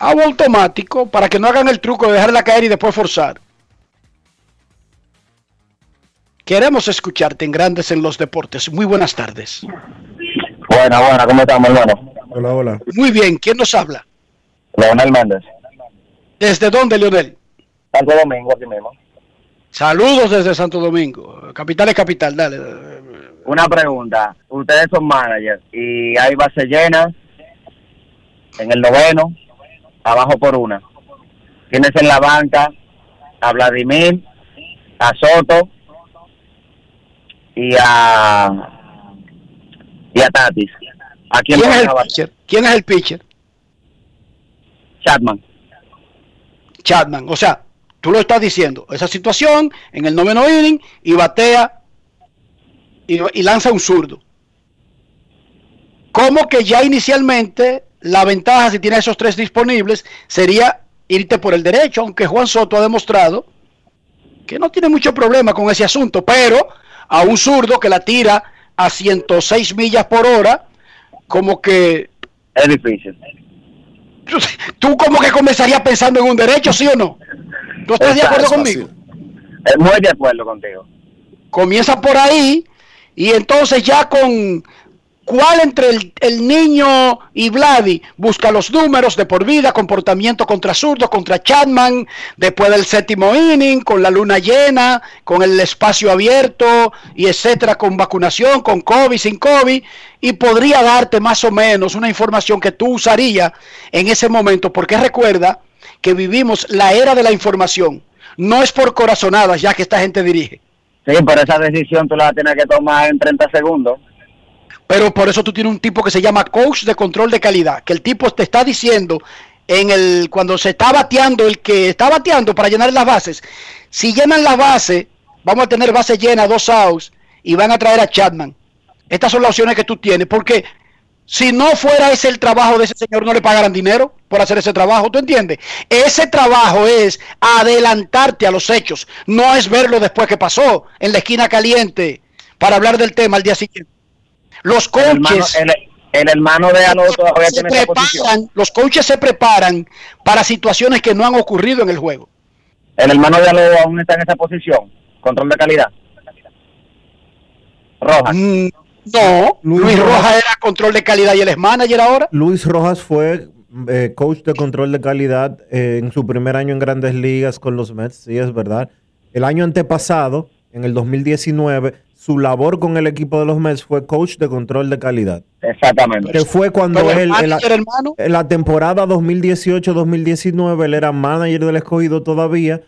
Agua automático para que no hagan el truco de dejarla caer y después forzar. Queremos escucharte en Grandes en los Deportes. Muy buenas tardes. Buena, buena, ¿cómo estamos, hermano? Hola, hola. Muy bien, ¿quién nos habla? Leonel Méndez. ¿Desde dónde, Leonel? Santo Domingo, aquí mismo. Saludos desde Santo Domingo. Capital es capital, dale. Una pregunta. Ustedes son managers y hay base llena en el noveno, abajo por una. Tienes en la banca a Vladimir, a Soto y a y a Tatis. ¿A quién, ¿Quién es el pitcher? ¿Quién es el pitcher? Chapman. Chapman. O sea, tú lo estás diciendo. Esa situación en el noveno inning y batea y, y lanza un zurdo. Como que ya inicialmente la ventaja si tienes esos tres disponibles sería irte por el derecho, aunque Juan Soto ha demostrado que no tiene mucho problema con ese asunto, pero a un zurdo que la tira a 106 millas por hora, como que Es difícil. tú como que comenzarías pensando en un derecho, ¿sí o no? ¿Tú estás de acuerdo conmigo? Muy de acuerdo contigo. Comienza por ahí y entonces ya con cuál entre el, niño y Vladi busca los números de por vida, comportamiento contra zurdo, contra Chapman, después del séptimo inning, con la luna llena, con el espacio abierto y etcétera, con vacunación, con COVID, sin COVID, y podría darte más o menos una información que tú usarías en ese momento, porque recuerda que vivimos la era de la información, no es por corazonadas ya que esta gente dirige. Sí, pero esa decisión tú la vas a tener que tomar en 30 segundos. Pero por eso tú tienes un tipo que se llama coach de control de calidad, que el tipo te está diciendo en el cuando se está bateando, el que está bateando para llenar las bases, si llenan la base, vamos a tener base llena, dos outs, y van a traer a Chapman. Estas son las opciones que tú tienes, porque si no fuera ese el trabajo de ese señor, no le pagaran dinero por hacer ese trabajo, ¿tú entiendes? Ese trabajo es adelantarte a los hechos, no es verlo después que pasó en la esquina caliente para hablar del tema al día siguiente. Los El hermano, coaches el, el hermano de Alonso todavía se tiene esa posición. preparan, los coaches se preparan para situaciones que no han ocurrido en el juego. El hermano de Alonso aún está en esa posición. Control de calidad. Rojas. Mm, no, Luis Luis, Rojas. Rojas era control de calidad y él es manager ahora. Luis Rojas fue eh, coach de control de calidad eh, en su primer año en grandes ligas con los Mets, sí, es verdad. El año antepasado, en el 2019, su labor con el equipo de los Mets fue coach de control de calidad. Exactamente. Que fue cuando Pero el él, en la, manager, hermano. en la temporada 2018-2019, él era manager del escogido todavía.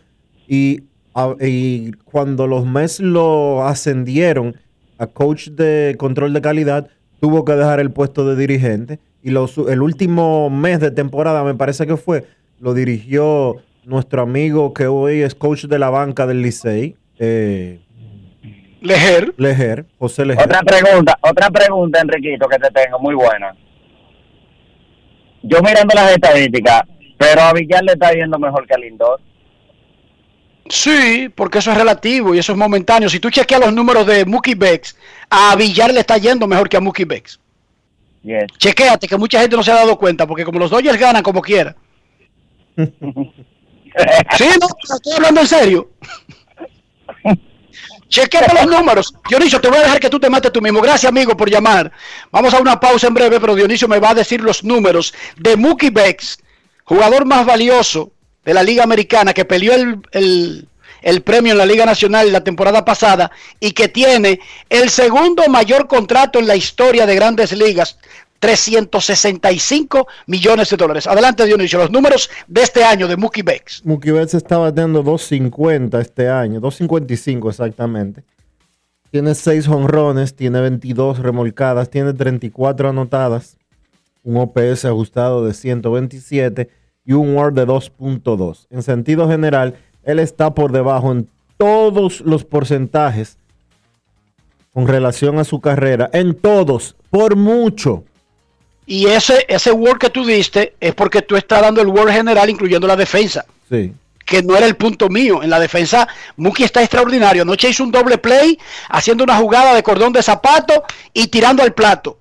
Y, a- y cuando los Mets lo ascendieron a coach de control de calidad, tuvo que dejar el puesto de dirigente. Y los- el último mes de temporada, me parece que fue, lo dirigió nuestro amigo que hoy es coach de la banca del Licey, eh, Lejer. Lejer, José Lejer. Otra pregunta, otra pregunta, Enriquito, que te tengo, muy buena. Yo mirando las estadísticas, pero a Villar le está yendo mejor que a Lindor. Sí, porque eso es relativo y eso es momentáneo. Si tú chequeas los números de Mookie Becks, a Villar le está yendo mejor que a Mookie Becks. Yes. Chequéate que mucha gente no se ha dado cuenta, porque como los Dodgers ganan como quiera. sí, no, estoy hablando en serio. Chequeate los números. Dionisio, te voy a dejar que tú te mates tú mismo. Gracias, amigo, por llamar. Vamos a una pausa en breve, pero Dionisio me va a decir los números de Mookie Becks, jugador más valioso de la Liga Americana, que peleó el, el- el premio en la Liga Nacional la temporada pasada y que tiene el segundo mayor contrato en la historia de grandes ligas, 365 millones de dólares. Adelante, Dionisio, los números de este año de Mookie Becks. Mookie Betts está batiendo 2.50 este año, 2.55 exactamente. Tiene 6 honrones, tiene 22 remolcadas, tiene 34 anotadas, un OPS ajustado de 127 y un WAR de 2.2. En sentido general, él está por debajo en todos los porcentajes con relación a su carrera, en todos, por mucho. Y ese, ese Word que tú diste es porque tú estás dando el Word general, incluyendo la defensa. Sí. que no era el punto mío. En la defensa, Mookie está extraordinario. Anoche hizo un doble play, haciendo una jugada de cordón de zapato y tirando al plato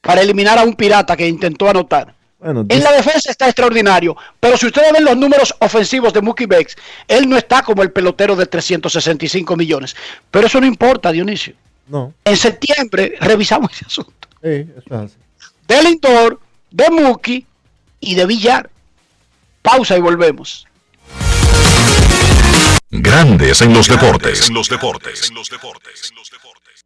para eliminar a un pirata que intentó anotar. Bueno, En la defensa está extraordinario, pero si ustedes ven los números ofensivos de Mookie Becks, él no está como el pelotero de 365 millones. Pero eso no importa, Dionisio. no, En septiembre revisamos ese asunto. sí, eso es así. De Lindor, de Mookie y de Villar. Pausa y volvemos. Grandes en los deportes. En los deportes. En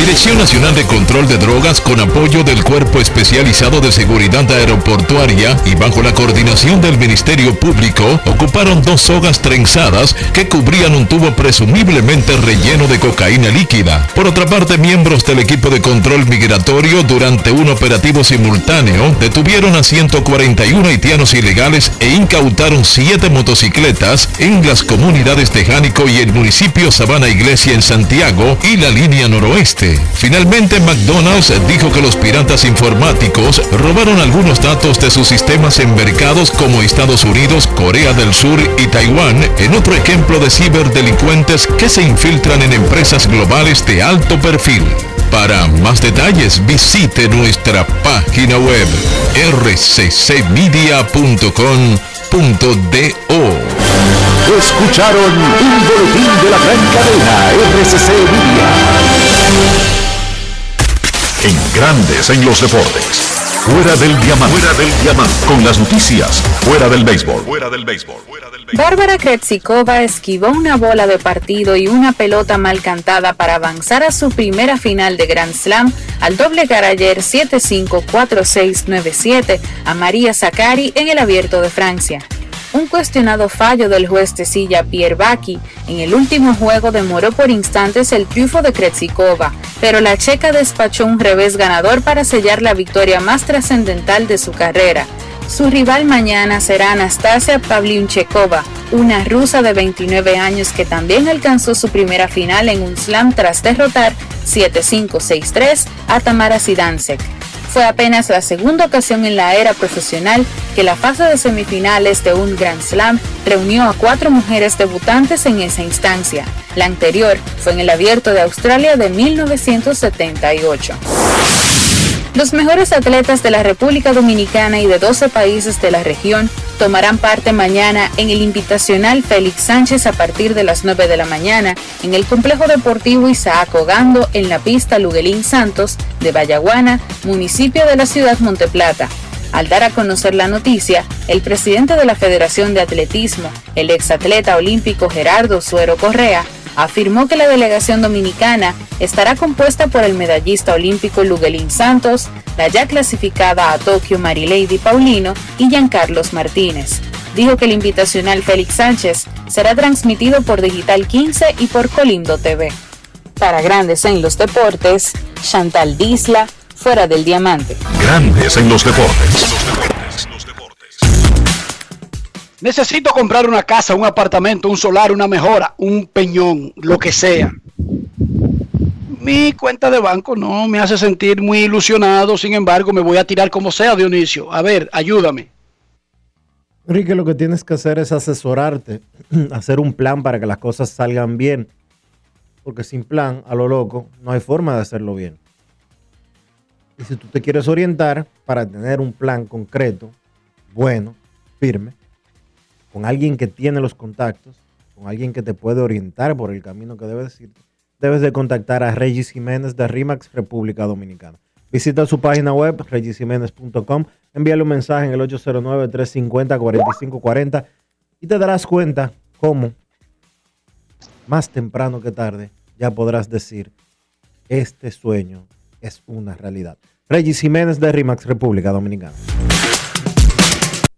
Dirección Nacional de Control de Drogas con apoyo del Cuerpo Especializado de Seguridad Aeroportuaria y bajo la coordinación del Ministerio Público ocuparon dos sogas trenzadas que cubrían un tubo presumiblemente relleno de cocaína líquida. Por otra parte, miembros del equipo de control migratorio durante un operativo simultáneo detuvieron a 141 haitianos ilegales e incautaron siete motocicletas en las comunidades de Jánico y el municipio Sabana Iglesia en Santiago y la línea noroeste. Finalmente, McDonald's dijo que los piratas informáticos robaron algunos datos de sus sistemas en mercados como Estados Unidos, Corea del Sur y Taiwán en otro ejemplo de ciberdelincuentes que se infiltran en empresas globales de alto perfil. Para más detalles visite nuestra página web rccmedia.com.do. Escucharon un boletín de la gran cadena RCC Media. En Grandes en los Deportes. Fuera del diamante. Fuera del diamante. Con las noticias. Fuera del béisbol. Fuera del béisbol. Bárbara Krejcikova esquivó una bola de partido y una pelota mal cantada para avanzar a su primera final de Grand Slam al doblegar ayer 7-5, 4-6, 9-7 a María Zakari en el Abierto de Francia. Un cuestionado fallo del juez de silla Pierre Baki en el último juego demoró por instantes el triunfo de Krejcikova, pero la checa despachó un revés ganador para sellar la victoria más trascendental de su carrera. Su rival mañana será Anastasia Pavlyuchekova, una rusa de 29 años que también alcanzó su primera final en un slam tras derrotar 7-5-6-3 a Tamara Sidansek. Fue apenas la segunda ocasión en la era profesional que la fase de semifinales de un Grand Slam reunió a cuatro mujeres debutantes en esa instancia. La anterior fue en el Abierto de Australia de 1978. Los mejores atletas de la República Dominicana y de 12 países de la región tomarán parte mañana en el Invitacional Félix Sánchez a partir de las 9 de la mañana en el Complejo Deportivo Isaac Ogando en la pista Luguelín Santos de Vallaguana, municipio de la ciudad Monteplata. Al dar a conocer la noticia, el presidente de la Federación de Atletismo, el exatleta olímpico Gerardo Suero Correa, afirmó que la delegación dominicana estará compuesta por el medallista olímpico Luguelín Santos, la ya clasificada a Tokio Marilady Paulino y Giancarlos Martínez. Dijo que el invitacional Félix Sánchez será transmitido por Digital 15 y por Colindo TV. Para Grandes en los Deportes, Chantal Disla, fuera del diamante. Grandes en los deportes. Necesito comprar una casa, un apartamento, un solar, una mejora, un peñón, lo que sea. Mi cuenta de banco no me hace sentir muy ilusionado, sin embargo me voy a tirar como sea, Dionisio. A ver, ayúdame. Enrique, lo que tienes que hacer es asesorarte, hacer un plan para que las cosas salgan bien. Porque sin plan, a lo loco, no hay forma de hacerlo bien. Y si tú te quieres orientar para tener un plan concreto, bueno, firme, con alguien que tiene los contactos, con alguien que te puede orientar por el camino que debes ir, debes de contactar a Regis Jiménez de RIMAX República Dominicana. Visita su página web, regisjiménez.com, envíale un mensaje en el 809-350-4540 y te darás cuenta cómo, más temprano que tarde, ya podrás decir, este sueño es una realidad. Regis Jiménez de RIMAX República Dominicana.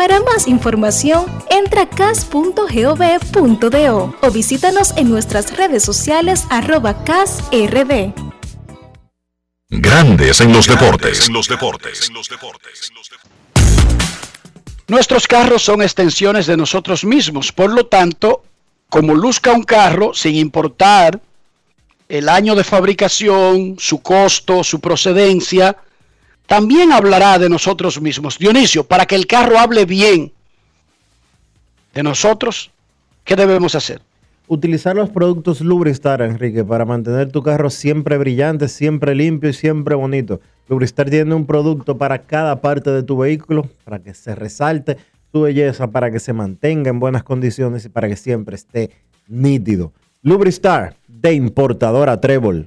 Para más información, entra a cas.gov.do o visítanos en nuestras redes sociales arroba casrd. Grandes en los deportes. En los deportes. Nuestros carros son extensiones de nosotros mismos, por lo tanto, como luzca un carro, sin importar el año de fabricación, su costo, su procedencia, también hablará de nosotros mismos. Dionisio, para que el carro hable bien de nosotros, ¿qué debemos hacer? Utilizar los productos Lubristar, Enrique, para mantener tu carro siempre brillante, siempre limpio y siempre bonito. Lubristar tiene un producto para cada parte de tu vehículo, para que se resalte tu belleza, para que se mantenga en buenas condiciones y para que siempre esté nítido. Lubristar, de importadora Trébol.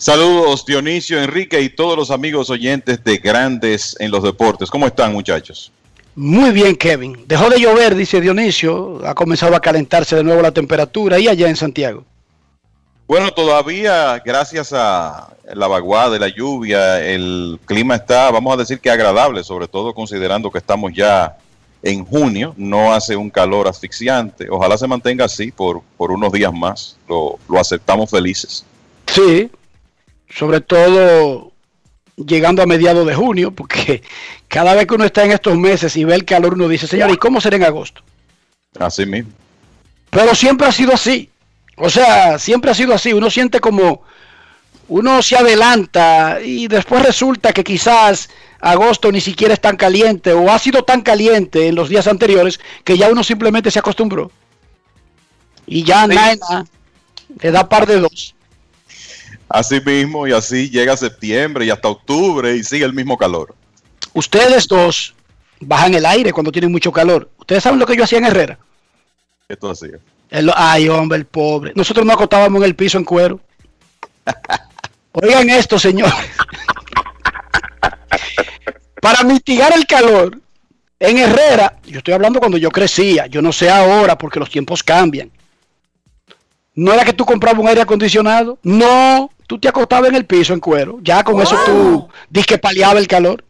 Saludos Dionisio, Enrique y todos los amigos oyentes de Grandes en los Deportes. ¿Cómo están muchachos? Muy bien, Kevin. Dejó de llover, dice Dionisio. Ha comenzado a calentarse de nuevo la temperatura y allá en Santiago. Bueno, todavía gracias a la vaguada de la lluvia, el clima está, vamos a decir que agradable, sobre todo considerando que estamos ya en junio, no hace un calor asfixiante. Ojalá se mantenga así por, por unos días más. Lo, lo aceptamos felices. Sí, sobre todo llegando a mediados de junio, porque cada vez que uno está en estos meses y ve el calor, uno dice, señor, ¿y cómo será en agosto? Así mismo. Pero siempre ha sido así. O sea, siempre ha sido así. Uno siente como uno se adelanta y después resulta que quizás agosto ni siquiera es tan caliente o ha sido tan caliente en los días anteriores que ya uno simplemente se acostumbró. Y ya Sí. nada, le da par de dos. Así mismo y así llega septiembre y hasta octubre y sigue el mismo calor. Ustedes dos bajan el aire cuando tienen mucho calor. Ustedes saben lo que yo hacía en Herrera. Esto así. El- ay, hombre, el pobre. Nosotros nos acostábamos en el piso en cuero. Oigan esto, señores. Para mitigar el calor, en Herrera, yo estoy hablando cuando yo crecía, yo no sé ahora porque los tiempos cambian. No era que tú comprabas un aire acondicionado, no, tú te acostabas en el piso en cuero, ya con eso tú que paliaba el calor.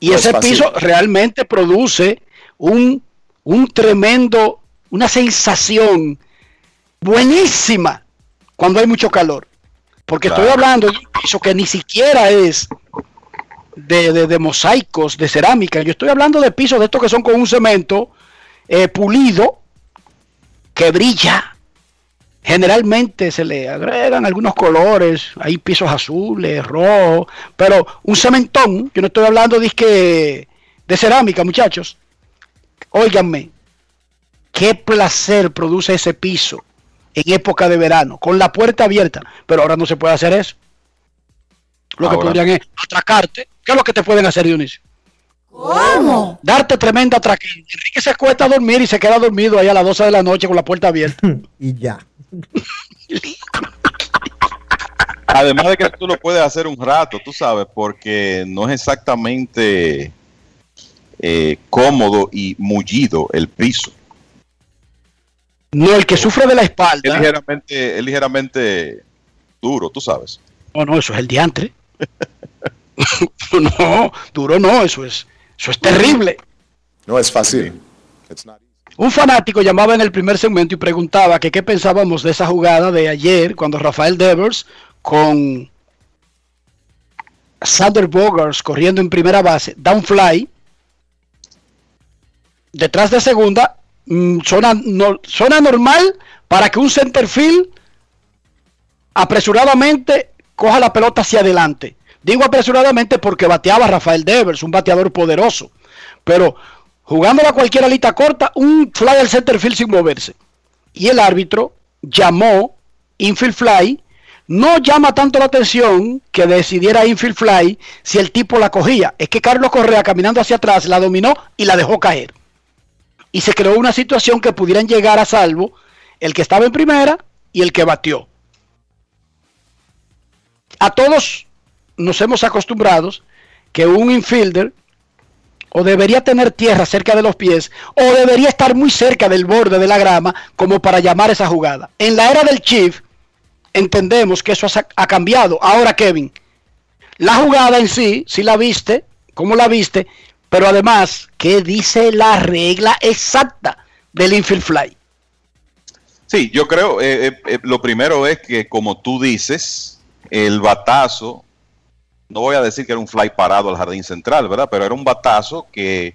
Y No ese piso realmente produce un, un tremendo, una sensación buenísima cuando hay mucho calor. Porque estoy hablando de un piso que ni siquiera es de, de- de mosaicos, de cerámica. Yo estoy hablando de pisos de estos que son con un cemento eh, pulido, que brilla. Generalmente se le agregan algunos colores, hay pisos azules, rojos, pero un cementón, yo no estoy hablando de, que- de cerámica, muchachos. Óiganme, qué placer produce ese piso en época de verano, con la puerta abierta, pero ahora no se puede hacer eso. Lo que podrían es atracarte. ¿Qué es lo que te pueden hacer, Dionisio? ¿Cómo? Darte tremenda atraque. Enrique se acuesta a dormir y se queda dormido ahí a las 12 de la noche con la puerta abierta. y ya. Además de que tú lo puedes hacer un rato, tú sabes, porque no es exactamente eh, cómodo y mullido el piso. No, el que sufre de la espalda. Es ligeramente, es ligeramente duro, tú sabes. No, no, eso es el diantre. no, duro no, eso es, eso es terrible. No es fácil. Un fanático llamaba en el primer segmento y preguntaba que qué pensábamos de esa jugada de ayer cuando Rafael Devers con Sander Bogars corriendo en primera base, down fly, detrás de segunda, mm, zona, no- zona normal para que un center field apresuradamente coja la pelota hacia adelante. Digo apresuradamente porque bateaba Rafael Devers, un bateador poderoso. Pero jugando a cualquier alita corta, un fly al center field sin moverse. Y el árbitro llamó infield fly. No llama tanto la atención que decidiera infield fly si el tipo la cogía. Es que Carlos Correa caminando hacia atrás la dominó y la dejó caer. Y se creó una situación que pudieran llegar a salvo el que estaba en primera y el que batió. A todos nos hemos acostumbrado que un infielder o debería tener tierra cerca de los pies o debería estar muy cerca del borde de la grama como para llamar esa jugada. En la era del Chief entendemos que eso ha, cambiado. Ahora Kevin, la jugada en sí, si la viste, ¿cómo la viste? Pero además, ¿qué dice la regla exacta del infield fly? Sí, yo creo, eh, eh, eh, lo primero es que como tú dices, el batazo, no voy a decir que era un fly parado al jardín central, ¿verdad? Pero era un batazo que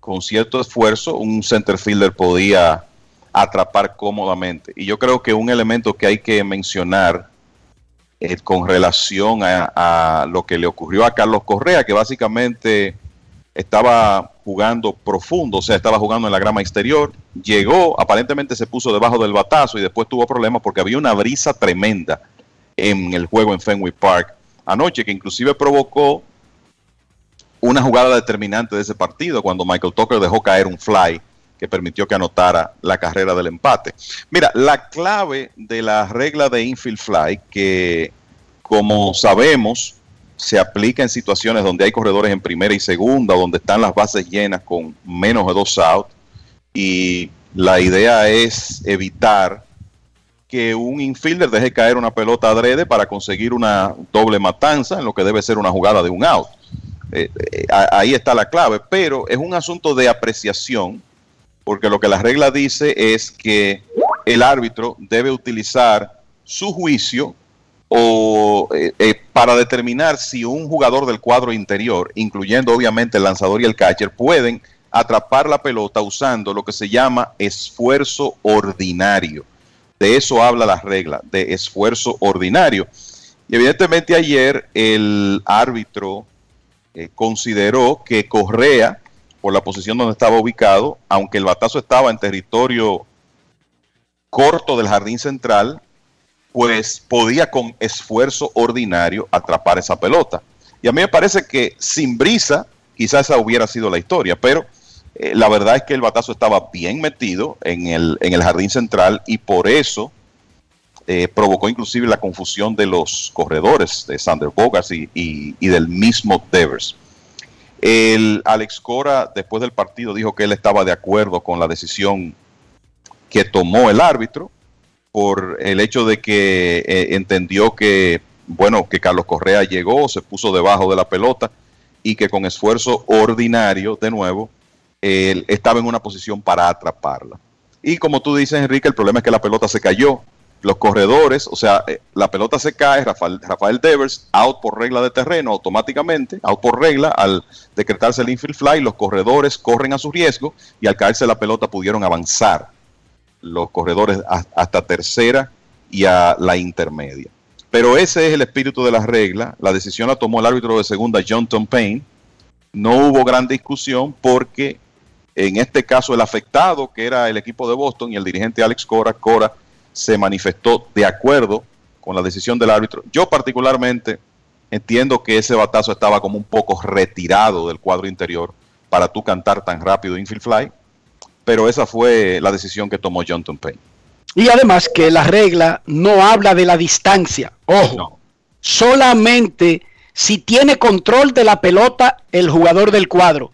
con cierto esfuerzo un center fielder podía atrapar cómodamente. Y yo creo que un elemento que hay que mencionar eh, con relación a, a, lo que le ocurrió a Carlos Correa, que básicamente estaba jugando profundo, o sea, estaba jugando en la grama exterior, llegó, aparentemente se puso debajo del batazo y después tuvo problemas porque había una brisa tremenda en el juego en Fenway Park anoche, que inclusive provocó una jugada determinante de ese partido cuando Michael Tucker dejó caer un fly que permitió que anotara la carrera del empate. Mira, la clave de la regla de infield fly, que como sabemos se aplica en situaciones donde hay corredores en primera y segunda, donde están las bases llenas con menos de dos outs, y la idea es evitar que un infielder deje caer una pelota adrede para conseguir una doble matanza en lo que debe ser una jugada de un out. Eh, eh, ahí está la clave, pero es un asunto de apreciación, porque lo que la regla dice es que el árbitro debe utilizar su juicio o eh, para determinar si un jugador del cuadro interior, incluyendo obviamente el lanzador y el catcher, pueden atrapar la pelota usando lo que se llama esfuerzo ordinario. De eso habla la regla, de esfuerzo ordinario. Y evidentemente ayer el árbitro eh, consideró que Correa, por la posición donde estaba ubicado, aunque el batazo estaba en territorio corto del jardín central, pues podía con esfuerzo ordinario atrapar esa pelota. Y a mí me parece que sin brisa, quizás esa hubiera sido la historia, pero eh, la verdad es que el batazo estaba bien metido en el, en el jardín central y por eso eh, provocó inclusive la confusión de los corredores de Sander Bogas y, y, del mismo Devers. El Alex Cora, después del partido, dijo que él estaba de acuerdo con la decisión que tomó el árbitro por el hecho de que eh, entendió que, bueno, que Carlos Correa llegó, se puso debajo de la pelota y que con esfuerzo ordinario, de nuevo, él estaba en una posición para atraparla. Y como tú dices, Enrique, el problema es que la pelota se cayó. Los corredores, o sea, eh, la pelota se cae, Rafael, Rafael Devers, out por regla de terreno automáticamente, out por regla, al decretarse el infield fly, los corredores corren a su riesgo y al caerse la pelota pudieron avanzar los corredores hasta tercera y a la intermedia. Pero ese es el espíritu de la regla. La decisión la tomó el árbitro de segunda, John Payne. No hubo gran discusión porque en este caso el afectado, que era el equipo de Boston, y el dirigente Alex Cora, Cora se manifestó de acuerdo con la decisión del árbitro. Yo particularmente entiendo que ese batazo estaba como un poco retirado del cuadro interior para tú cantar tan rápido infield fly pero esa fue la decisión que tomó John Payne. Y además que la regla no habla de la distancia. Ojo, no. solamente si tiene control de la pelota el jugador del cuadro.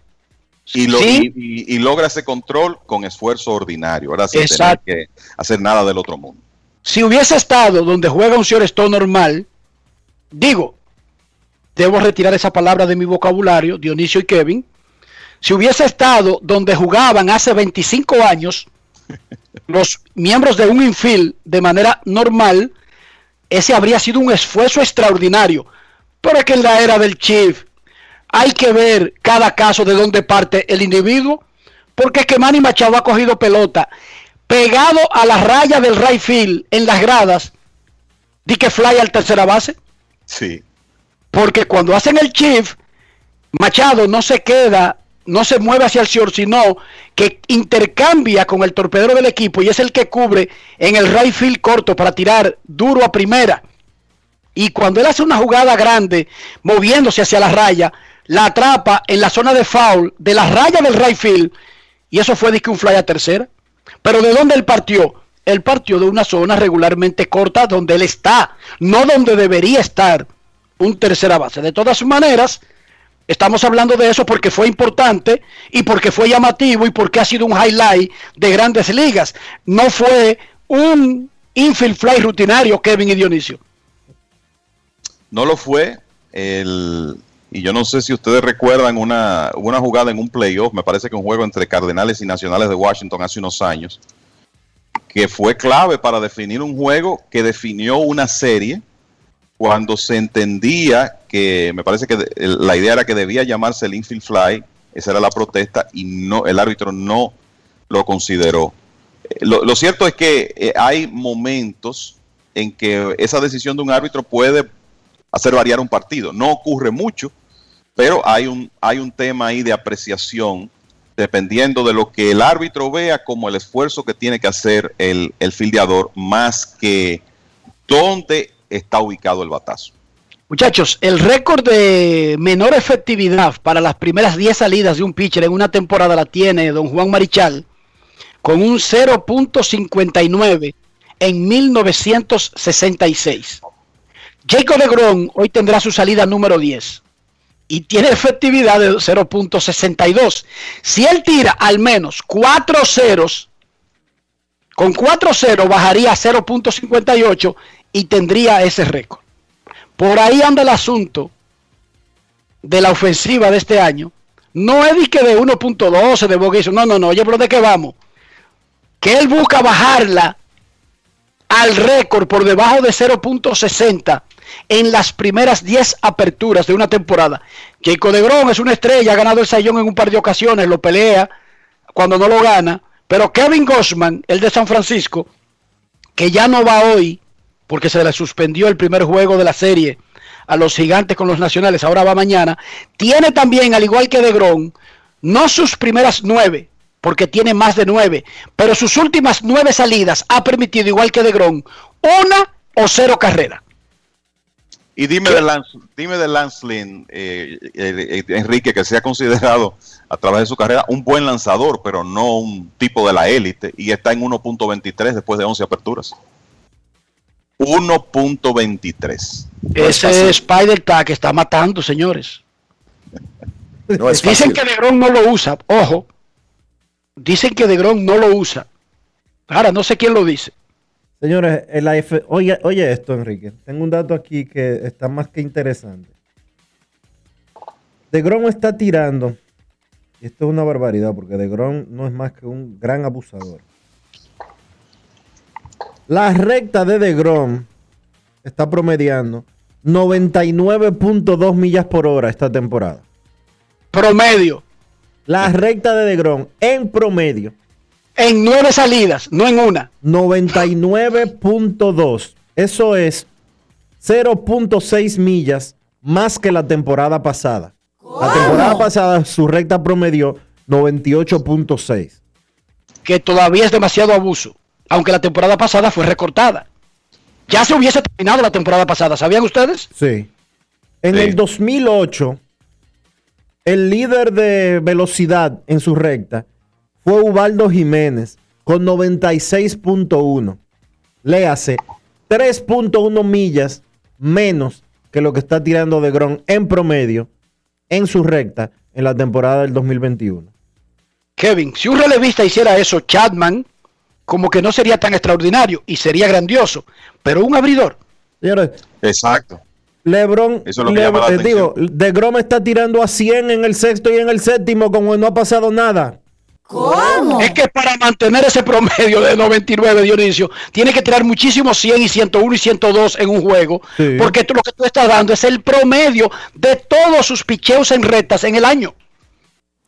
Y, lo, ¿Sí? y, y, y logra ese control con esfuerzo ordinario, ahora sin tener que hacer nada del otro mundo. Si hubiese estado donde juega un shortstop normal, digo, debo retirar esa palabra de mi vocabulario, Dionisio y Kevin, si hubiese estado donde jugaban hace 25 años los miembros de un infield de manera normal, ese habría sido un esfuerzo extraordinario. Pero es que en la era del Chief hay que ver cada caso de dónde parte el individuo, porque es que Manny Machado ha cogido pelota pegado a la raya del right field en las gradas di que fly al tercera base. Sí. Porque cuando hacen el shift, Machado no se queda, no se mueve hacia el short, sino que intercambia con el torpedero del equipo y es el que cubre en el right field corto para tirar duro a primera. Y cuando él hace una jugada grande, moviéndose hacia la raya, la atrapa en la zona de foul de la raya del right field. Y eso fue de que un fly a tercera. Pero ¿de dónde él partió? Él partió de una zona regularmente corta donde él está, no donde debería estar un tercera base. De todas maneras, estamos hablando de eso porque fue importante y porque fue llamativo y porque ha sido un highlight de grandes ligas. No fue un infield fly rutinario, Kevin y Dionisio. No lo fue. El, y yo no sé si ustedes recuerdan una, una jugada en un playoff, me parece que un juego entre Cardenales y Nacionales de Washington hace unos años, que fue clave para definir un juego que definió una serie cuando se entendía que, me parece que la idea era que debía llamarse el infield fly, esa era la protesta, y no el árbitro no lo consideró. Lo, lo cierto es que eh, hay momentos en que esa decisión de un árbitro puede hacer variar un partido. No ocurre mucho, pero hay un, hay un tema ahí de apreciación dependiendo de lo que el árbitro vea como el esfuerzo que tiene que hacer el, el fildeador, más que dónde está ubicado el batazo. Muchachos, el récord de menor efectividad para las primeras 10 salidas de un pitcher en una temporada la tiene don Juan Marichal con un 0.59 en 1966. Jacob de Gron hoy tendrá su salida número 10 y tiene efectividad de 0.62. Si él tira al menos 4 ceros, con 4 ceros bajaría a 0.58 y tendría ese récord. Por ahí anda el asunto de la ofensiva de este año. No es de que de 1.12 de Boguiso, no, no, no, oye, pero ¿de qué vamos? Que él busca bajarla al récord por debajo de 0.60 en las primeras 10 aperturas de una temporada. Jacob de Grom es una estrella, ha ganado el sayón en un par de ocasiones, lo pelea cuando no lo gana. Pero Kevin Gossman, el de San Francisco, que ya no va hoy porque se le suspendió el primer juego de la serie a los gigantes con los nacionales, ahora va mañana, tiene también, al igual que de Grom, no sus primeras nueve, porque tiene más de nueve, pero sus últimas nueve salidas ha permitido, igual que de Grom, una o cero carrera. Y dime de, Lance, dime de Lance Lynn, eh, eh, Enrique, que se ha considerado a través de su carrera un buen lanzador, pero no un tipo de la élite, y está en 1.23 después de 11 aperturas. 1.23. Ese Spider Tag está matando, señores. No es Dicen que DeGrom no lo usa, ojo. Dicen que DeGrom no lo usa. Ahora, no sé quién lo dice. Señores, el AF, oye, oye esto, Enrique. Tengo un dato aquí que está más que interesante. De Grom está tirando, y esto es una barbaridad, porque De Grom no es más que un gran abusador. La recta de De Grom está promediando 99.2 millas por hora esta temporada. Promedio. La recta de De Grom en promedio En nueve salidas, no en una. 99.2. Eso es 0.6 millas más que la temporada pasada. La temporada pasada su recta promedió 98.6. Que todavía es demasiado abuso. Aunque la temporada pasada fue recortada. Ya se hubiese terminado la temporada pasada, ¿sabían ustedes? Sí. En Sí. el 2008, el líder de velocidad en su recta fue Ubaldo Jiménez con 96.1. Le hace 3.1 millas menos que lo que está tirando de Gron en promedio en su recta en la temporada del 2021. Kevin, si un relevista hiciera eso, Chapman, como que no sería tan extraordinario y sería grandioso. Pero un abridor, Señores, Exacto. LeBron, Eso es lo que llama la eh, digo, de Grom está tirando a 100 en el sexto y en el séptimo como no ha pasado nada. Es que para mantener ese promedio de 99, Dionisio, tiene que tirar muchísimo 100 y 101 y 102 en un juego. Sí. Porque tú, lo que tú estás dando es el promedio de todos sus picheos en rectas en el año.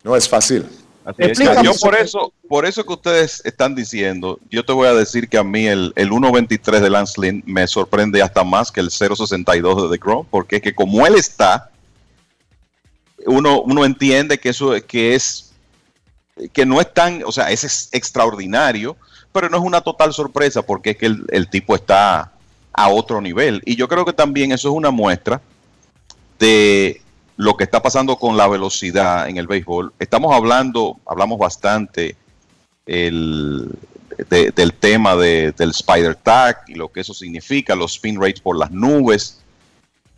No es fácil. Así es. Yo por eso, por eso que ustedes están diciendo, yo te voy a decir que a mí el, el 1.23 de Lance Lynn me sorprende hasta más que el 0.62 de The Grom, porque es que como él está, uno, uno entiende que eso que es que no es tan, o sea, es, extraordinario, pero no es una total sorpresa porque es que el, el tipo está a otro nivel. Y yo creo que también eso es una muestra de lo que está pasando con la velocidad en el béisbol. Estamos hablando, hablamos bastante el, de- del tema de- del spider tag y lo que eso significa, los spin rates por las nubes.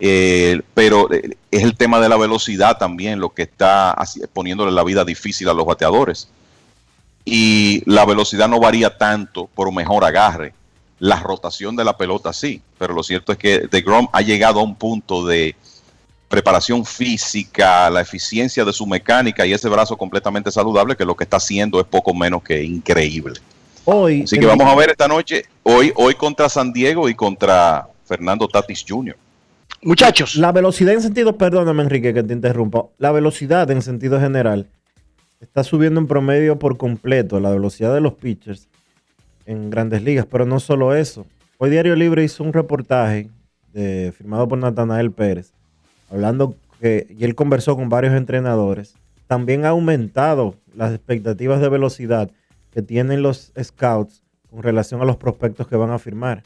Eh, pero eh, es el tema de la velocidad también lo que está poniéndole la vida difícil a los bateadores. Y la velocidad no varía tanto por un mejor agarre. La rotación de la pelota sí, pero lo cierto es que DeGrom ha llegado a un punto de preparación física, la eficiencia de su mecánica y ese brazo completamente saludable que lo que está haciendo es poco menos que increíble. Hoy, Así que vamos a ver esta noche, hoy, hoy contra San Diego y contra Fernando Tatis Jr. Muchachos. La velocidad en sentido, perdóname Enrique que te interrumpa, la velocidad en sentido general está subiendo en promedio por completo, la velocidad de los pitchers en grandes ligas, pero no solo eso. Hoy Diario Libre hizo un reportaje de- firmado por Natanael Pérez, hablando que, y él conversó con varios entrenadores, también ha aumentado las expectativas de velocidad que tienen los scouts con relación a los prospectos que van a firmar.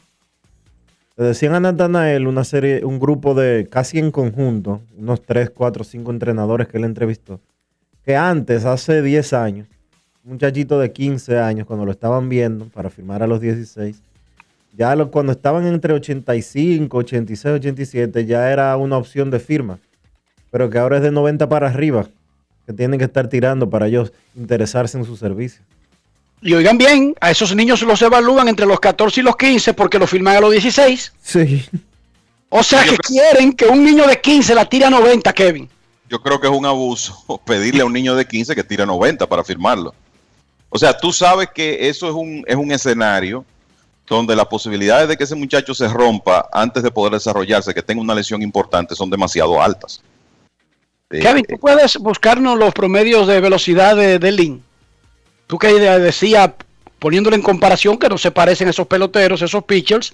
Le decían a Natanael una serie, un grupo de casi en conjunto, unos 3, 4, 5 entrenadores que él entrevistó, que antes, hace 10 años, un muchachito de 15 años, cuando lo estaban viendo para firmar a los 16, ya cuando estaban entre 85, 86, 87, ya era una opción de firma, pero que ahora es de 90 para arriba, que tienen que estar tirando para ellos interesarse en su servicio. Y oigan bien, a esos niños los evalúan entre los 14 y los 15 porque los firman a los 16. Sí. O sea que quieren que un niño de 15 la tire a 90, Kevin. Yo creo que es un abuso pedirle a un niño de 15 que tire 90 para firmarlo. O sea, tú sabes que eso es un, es un escenario donde las posibilidades de que ese muchacho se rompa antes de poder desarrollarse, que tenga una lesión importante, son demasiado altas. Eh, Kevin, tú puedes buscarnos los promedios de velocidad de, de Lin. Tú que de- decía, poniéndolo en comparación, que no se parecen esos peloteros, esos pitchers.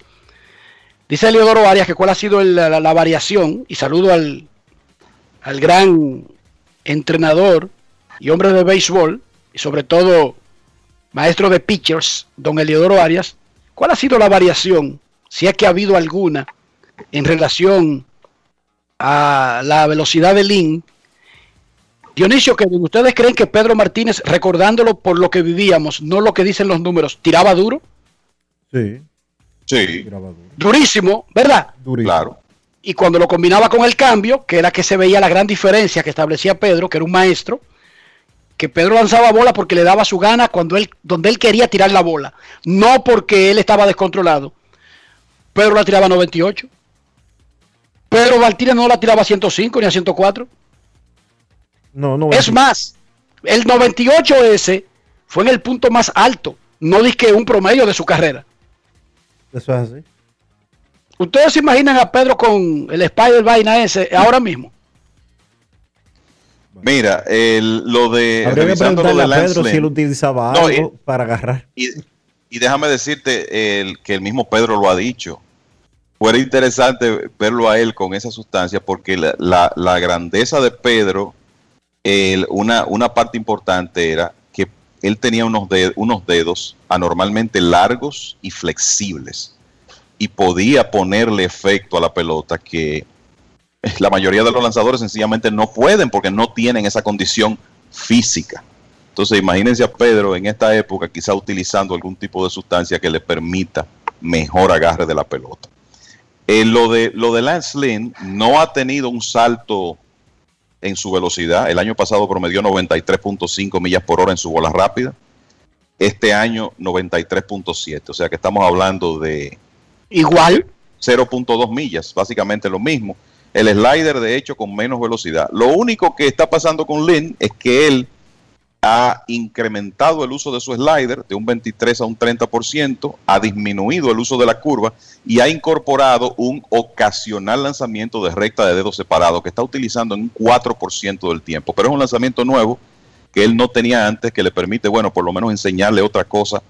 Dice Leodoro Arias que cuál ha sido la, variación, y saludo al, al gran entrenador y hombre de béisbol, y sobre todo maestro de pitchers, don Eliodoro Arias. ¿Cuál ha sido la variación, si es que ha habido alguna, en relación a la velocidad de Lin. Dionisio, que ustedes creen que Pedro Martínez, recordándolo por lo que vivíamos, no lo que dicen los números, tiraba duro, Sí. Sí. durísimo, ¿verdad? Claro. Y cuando lo combinaba con el cambio, que era que se veía la gran diferencia que establecía Pedro, que era un maestro, que Pedro lanzaba bola porque le daba su gana cuando él, donde él quería tirar la bola, no porque él estaba descontrolado. Pedro la tiraba a 98. Pedro Martínez no la tiraba a 105 ni a 104. No, no. Es más, el 98S fue en el punto más alto, no que un promedio de su carrera. Eso es así. ¿Ustedes se imaginan a Pedro con el Spider Vaina ese ahora mismo? Mira, el- lo de Habría que revisando lo de a Pedro si él utilizaba No, algo y- para agarrar. Y, y déjame decirte el, que el mismo Pedro lo ha dicho. Fuera interesante verlo a él con esa sustancia porque la, la- la grandeza de Pedro, una, una parte importante era que él tenía unos dedos anormalmente largos y flexibles y podía ponerle efecto a la pelota que la mayoría de los lanzadores sencillamente no pueden porque no tienen esa condición física. Entonces, imagínense a Pedro en esta época, quizá utilizando algún tipo de sustancia que le permita mejor agarre de la pelota. Eh, lo, de, lo de Lance Lynn no ha tenido un salto en su velocidad. El año pasado promedió 93.5 millas por hora en su bola rápida. Este año 93.7. O sea que estamos hablando de Igual. 0.2 millas, básicamente lo mismo. El slider, de hecho, con menos velocidad. Lo único que está pasando con Lynn es que él ha incrementado el uso de su slider de un 23 a un 30%, ha disminuido el uso de la curva y ha incorporado un ocasional lanzamiento de recta de dedos separados que está utilizando en un 4% del tiempo. Pero es un lanzamiento nuevo que él no tenía antes, que le permite, bueno, por lo menos enseñarle otra cosa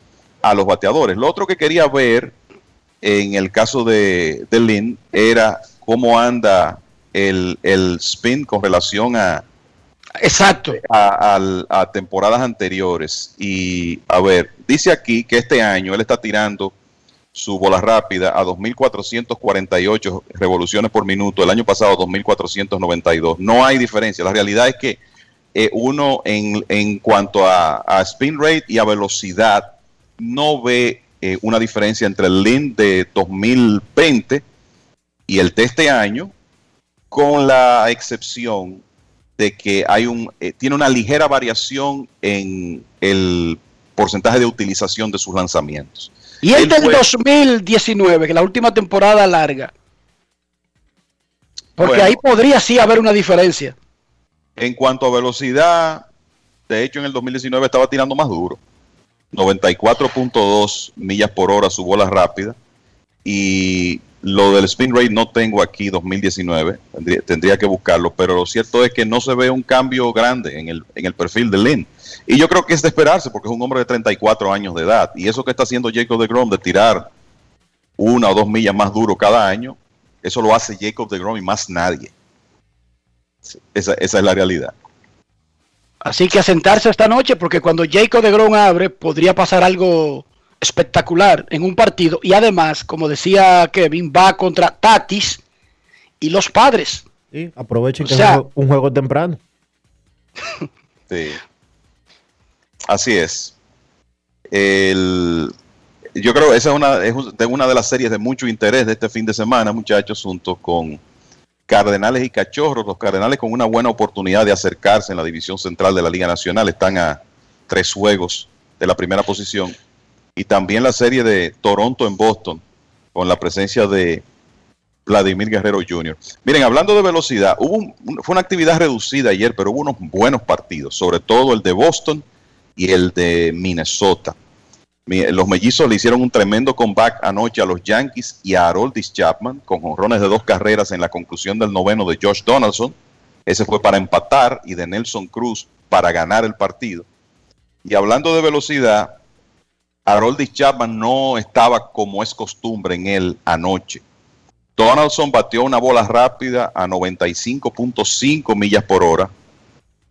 a los bateadores. Lo otro que quería ver en el caso de, de Lynn era cómo anda el, el spin con relación a, Exacto. A, al- a temporadas anteriores. Y a ver, dice aquí que este año él está tirando su bola rápida a 2.448 revoluciones por minuto. El año pasado 2.492. No hay diferencia. La realidad es que eh, uno en, en cuanto a, a spin rate y a velocidad no ve eh, una diferencia entre el Lin de 2020 y el de este año, con la excepción de que hay un eh, tiene una ligera variación en el porcentaje de utilización de sus lanzamientos. Y el del fue- 2019, que la última temporada larga. Porque Bueno. ahí podría sí haber una diferencia. En cuanto a velocidad, de hecho en el 2019 estaba tirando más duro. 94.2 millas por hora su bola rápida. Y lo del spin rate no tengo aquí 2019, tendría, que buscarlo, pero lo cierto es que no se ve un cambio grande en el, en el perfil de Lynn. Y yo creo que es de esperarse porque es un hombre de 34 años de edad. Y eso que está haciendo Jacob de Grom de tirar una o dos millas más duro cada año, eso lo hace Jacob de Grom y más nadie. Esa, esa es la realidad. Así que a sentarse esta noche, porque cuando Jacob de Grom abre, podría pasar algo espectacular en un partido. Y además, como decía Kevin, va contra Tatis y los padres. Sí, aprovechen O que sea- es un jue- un juego temprano. Sí. Así es. El- yo creo que esa es una, es una de las series de mucho interés de este fin de semana, muchachos, junto con Cardenales y Cachorros. Los Cardenales con una buena oportunidad de acercarse en la división central de la Liga Nacional. Están a tres juegos de la primera posición. Y también la serie de Toronto en Boston, con la presencia de Vladimir Guerrero Jr. Miren, hablando de velocidad, hubo un- fue una actividad reducida ayer, pero hubo unos buenos partidos, sobre todo el de Boston y el de Minnesota. Mi- Los mellizos le hicieron un tremendo comeback anoche a los Yankees y a Haroldis Chapman con jonrones de dos carreras en la conclusión del noveno de Josh Donaldson. Ese fue para empatar y de Nelson Cruz para ganar el partido. Y hablando de velocidad, Haroldis Chapman no estaba como es costumbre en él anoche. Donaldson batió una bola rápida a 95.5 millas por hora.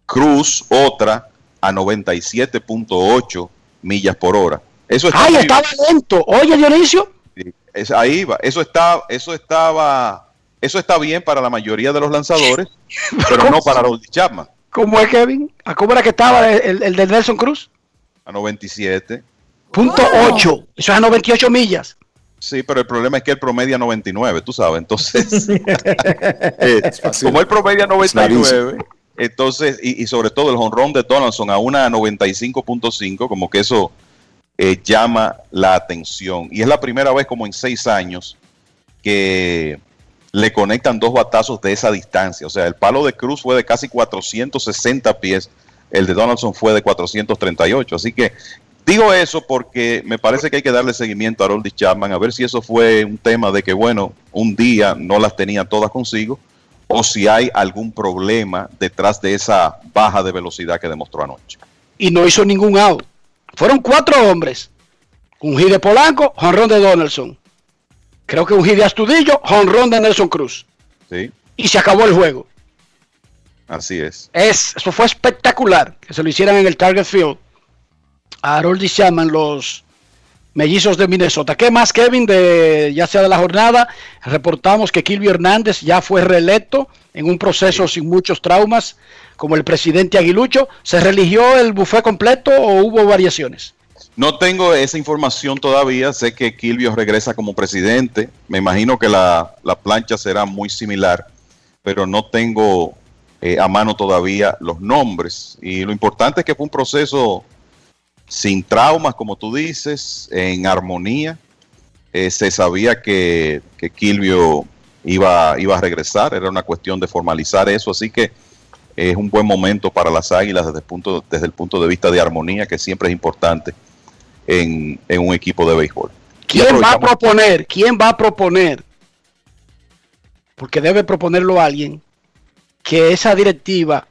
Cruz otra a 97.8 millas por hora. Eso está ¡Ay, estaba lento! Oye, Dionisio. Es- ahí va. Eso está, eso estaba, eso está bien para la mayoría de los lanzadores, pero no para Haroldis Chapman ¿Cómo es, Kevin? ¿A cómo era que estaba el, el de Nelson Cruz? a 97. Punto 8. Eso es a 98 millas. Sí, pero el problema es que él promedia 99, tú sabes. Entonces, eh, como él promedia 99, entonces, y, y sobre todo el honrón de Donaldson a una 95.5, como que eso eh, llama la atención. Y es la primera vez como en seis años que le conectan dos batazos de esa distancia. O sea, el palo de Cruz fue de casi 460 pies, el de Donaldson fue de 438. Así que digo eso porque me parece que hay que darle seguimiento a Haroldis Chapman, a ver si eso fue un tema de que, bueno, un día no las tenía todas consigo, o si hay algún problema detrás de esa baja de velocidad que demostró anoche. Y no hizo ningún out. Fueron cuatro hombres. Un hit de Polanco, jonrón de Donaldson. Creo que un hit de Astudillo, jonrón de Nelson Cruz. Sí, Y se acabó el juego. así es. Es, eso fue espectacular que se lo hicieran en el Target Field. A Harold Chapman, los mellizos de Minnesota. ¿Qué más, Kevin? De, ya sea de la jornada, reportamos que Kilvio Hernández ya fue reelecto en un proceso sin muchos traumas, como el presidente Aguilucho. ¿Se religió el buffet completo o hubo variaciones? No tengo esa información todavía. Sé que Kilvio regresa como presidente. Me imagino que la, la plancha será muy similar, pero no tengo eh, a mano todavía los nombres. Y lo importante es que fue un proceso sin traumas, como tú dices, en armonía. Eh, se sabía que, que Kilvio iba, iba a regresar, era una cuestión de formalizar eso, así que es un buen momento para las águilas desde el punto, desde el punto de vista de armonía, que siempre es importante en, en un equipo de béisbol. ¿Quién va a proponer? ¿Quién va a proponer? Porque debe proponerlo alguien que esa directiva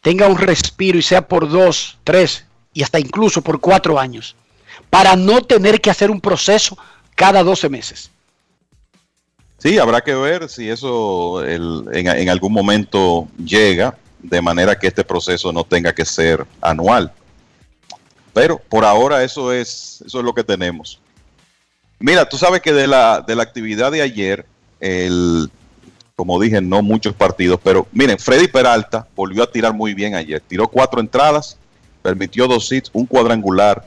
tenga un respiro y sea por dos, tres y hasta incluso por cuatro años, para no tener que hacer un proceso cada 12 meses. Sí, habrá que ver si eso el- en, en algún momento llega, de manera que este proceso no tenga que ser anual. Pero por ahora eso es, eso es lo que tenemos. Mira, tú sabes que de la, de la actividad de ayer, el, como dije, no muchos partidos, pero miren, Freddy Peralta volvió a tirar muy bien ayer. Tiró cuatro entradas, permitió dos hits, un cuadrangular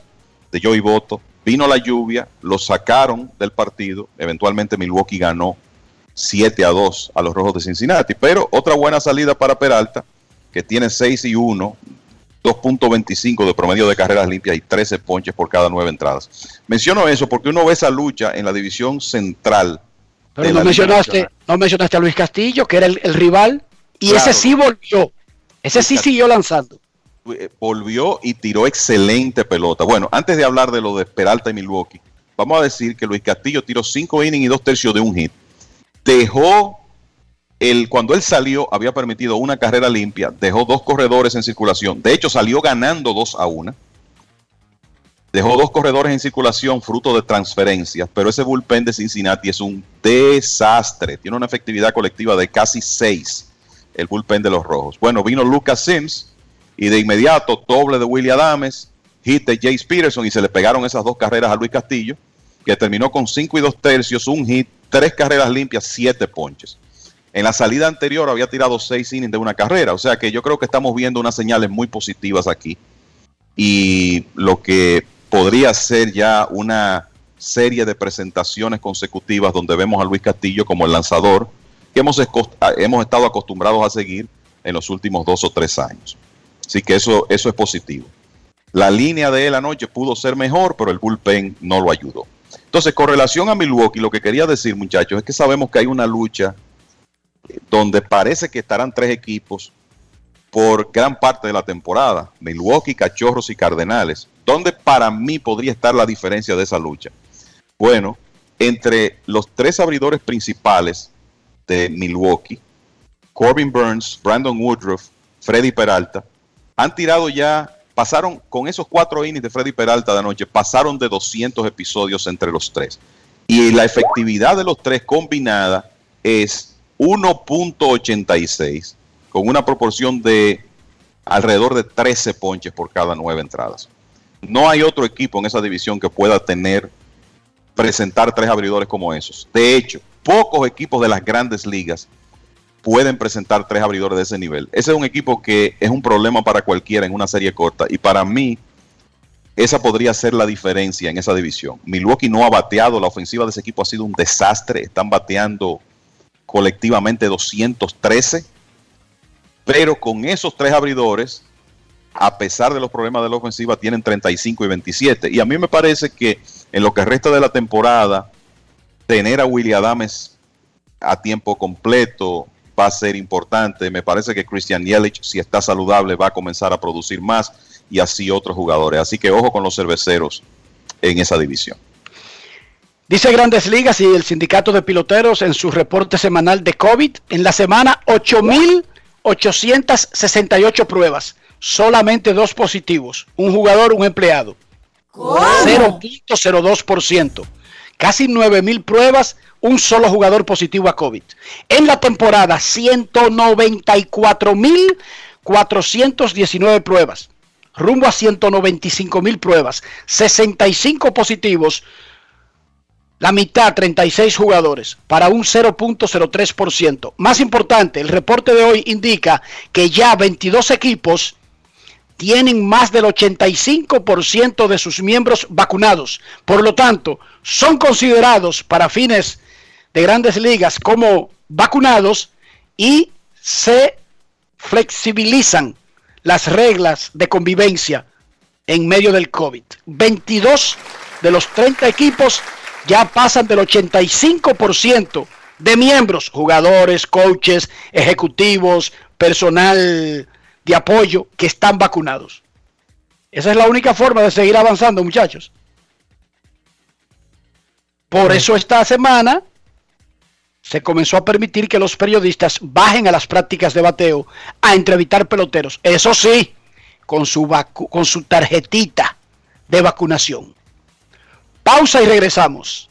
de Joey Boto. Vino la lluvia, lo sacaron del partido. Eventualmente Milwaukee ganó 7 a 2 a los Rojos de Cincinnati. Pero otra buena salida para Peralta, que tiene 6 y 1, 2.25 de promedio de carreras limpias y 13 ponches por cada nueve entradas. Menciono eso porque uno ve esa lucha en la división central. Pero no mencionaste, no mencionaste a Luis Castillo, que era el, el rival, y Claro. ese sí volvió. Ese sí siguió lanzando. Eh, volvió y tiró excelente pelota. Bueno, antes de hablar de lo de Peralta y Milwaukee, vamos a decir que Luis Castillo tiró 5 innings y 2 tercios de un hit. Dejó el, cuando él salió, había permitido una carrera limpia, dejó dos corredores en circulación. De hecho, salió ganando 2 a 1. Dejó dos corredores en circulación fruto de transferencias, pero ese bullpen de Cincinnati es un desastre. Tiene una efectividad colectiva de casi 6, el bullpen de los rojos. Bueno, vino Lucas Sims y de inmediato doble de Willie Adames, hit de Jace Peterson y se le pegaron esas dos carreras a Luis Castillo, que terminó con 5 y 2 tercios, un hit, tres carreras limpias, 7 ponches. En la salida anterior había tirado 6 innings de una carrera, o sea que yo creo que estamos viendo unas señales muy positivas aquí y lo que podría ser ya una serie de presentaciones consecutivas donde vemos a Luis Castillo como el lanzador que hemos, hemos estado acostumbrados a seguir en los últimos dos o tres años. Así que eso, eso es positivo. La línea de él anoche pudo ser mejor, pero el bullpen no lo ayudó. Entonces, con relación a Milwaukee, lo que quería decir, muchachos, es que sabemos que hay una lucha eh, donde parece que estarán tres equipos por gran parte de la temporada, Milwaukee, Cachorros y Cardenales. ¿Dónde para mí podría estar la diferencia de esa lucha? Bueno, entre los tres abridores principales de Milwaukee, Corbin Burns, Brandon Woodruff, Freddy Peralta, han tirado ya, pasaron con esos cuatro innings de Freddy Peralta de anoche, pasaron de 200 episodios entre los tres. Y la efectividad de los tres combinada es 1.86, con una proporción de alrededor de 13 ponches por cada nueve entradas. No hay otro equipo en esa división que pueda tener, presentar tres abridores como esos. De hecho, pocos equipos de las grandes ligas pueden presentar tres abridores de ese nivel. Ese es un equipo que es un problema para cualquiera en una serie corta y para mí esa podría ser la diferencia en esa división. Milwaukee no ha bateado, la ofensiva de ese equipo ha sido un desastre, están bateando colectivamente 213, pero con esos tres abridores, a pesar de los problemas de la ofensiva, tienen 35 y 27. Y a mí me parece que en lo que resta de la temporada, tener a Willie Adames a tiempo completo va a ser importante. Me parece que Christian Yelich, si está saludable, va a comenzar a producir más y así otros jugadores. Así que ojo con los cerveceros en esa división. Dice Grandes Ligas y el sindicato de piloteros en su reporte semanal de COVID, en la semana 8.868 pruebas, solamente dos positivos, un jugador, un empleado. 0.02%. Casi 9.000 pruebas, un solo jugador positivo a COVID. En la temporada, 194.419 pruebas, rumbo a 195.000 pruebas, 65 positivos, la mitad, 36 jugadores, para un 0.03%. Más importante, el reporte de hoy indica que ya 22 equipos tienen más del 85% de sus miembros vacunados. Por lo tanto, son considerados para fines de grandes ligas como vacunados y se flexibilizan las reglas de convivencia en medio del COVID. 22 de los 30 equipos ya pasan del 85% de miembros, jugadores, coaches, ejecutivos, personal de apoyo que están vacunados. Esa es la única forma de seguir avanzando, muchachos. Por eso esta semana se comenzó a permitir que los periodistas bajen a las prácticas de bateo a entrevistar peloteros. Eso sí, con su, vacu- con su tarjetita de vacunación. Pausa y regresamos.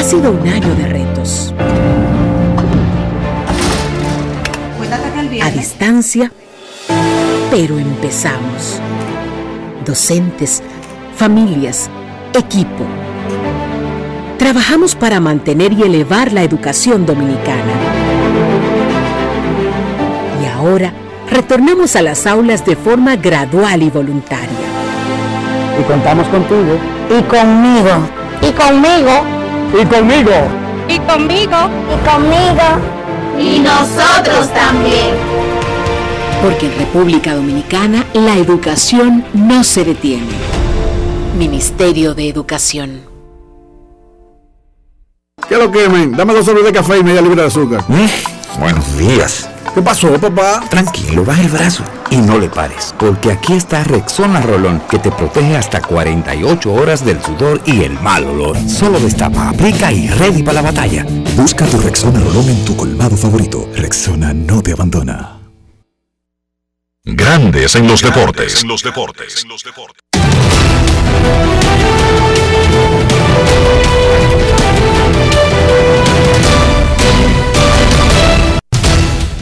Ha sido un año de retos. A distancia, pero empezamos. Docentes, familias, equipo. Trabajamos para mantener y elevar la educación dominicana. Y ahora retornamos a las aulas de forma gradual y voluntaria. Y contamos contigo. Y conmigo. Y conmigo. Y conmigo. Y conmigo. Y conmigo. Y nosotros también. Porque en República Dominicana la educación no se detiene. Ministerio de Educación. ¿Qué es lo que, men? Dame dos sobres de café y media libra de azúcar. Buenos días. ¿Qué pasó, papá? Tranquilo, baja el brazo y no le pares, porque aquí está Rexona Rolón, que te protege hasta 48 horas del sudor y el mal olor. Solo destapa, aplica y ready para la batalla. Busca tu Rexona Rolón en tu colmado favorito. Rexona no te abandona. Grandes en los deportes. En los deportes.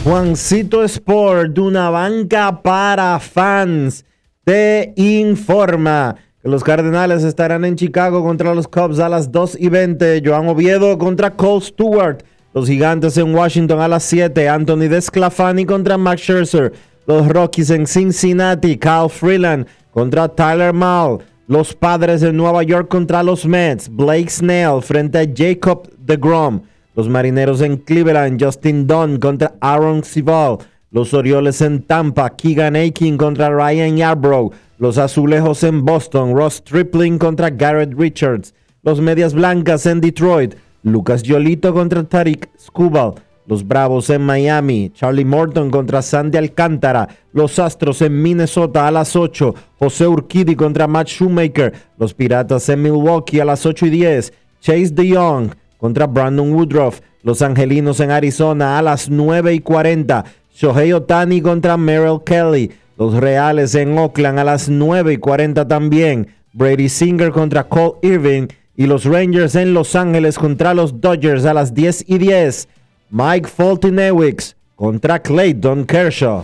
Juancito Sport, una banca para fans, te informa que los Cardenales estarán en Chicago contra los Cubs a las 2 y 20. Joan Oviedo contra Cole Stewart. Los Gigantes en Washington a las 7. Anthony Desclafani contra Max Scherzer. Los Rockies en Cincinnati. Kyle Freeland contra Tyler Mall. Los Padres de Nueva York contra los Mets. Blake Snell frente a Jacob DeGrom. Los Marineros en Cleveland, Justin Dunn contra Aaron Civil. Los Orioles en Tampa, Keegan Aiken contra Ryan Yarbrough. Los Azulejos en Boston, Ross Stripling contra Garrett Richards. Los Medias Blancas en Detroit, Lucas Yolito contra Tariq Skubal. Los Bravos en Miami, Charlie Morton contra Sandy Alcántara. Los Astros en Minnesota a las 8, José Urquidi contra Matt Shoemaker. Los Piratas en Milwaukee a las 8 y 10, Chase DeYoung contra Brandon Woodruff. Los Angelinos en Arizona a las 9 y 40. Shohei Otani contra Merrill Kelly. Los Reales en Oakland a las 9 y 40 también. Brady Singer contra Cole Irving. Y los Rangers en Los Ángeles contra los Dodgers a las 10 y 10. Mike Foltynewicz contra Clayton Kershaw.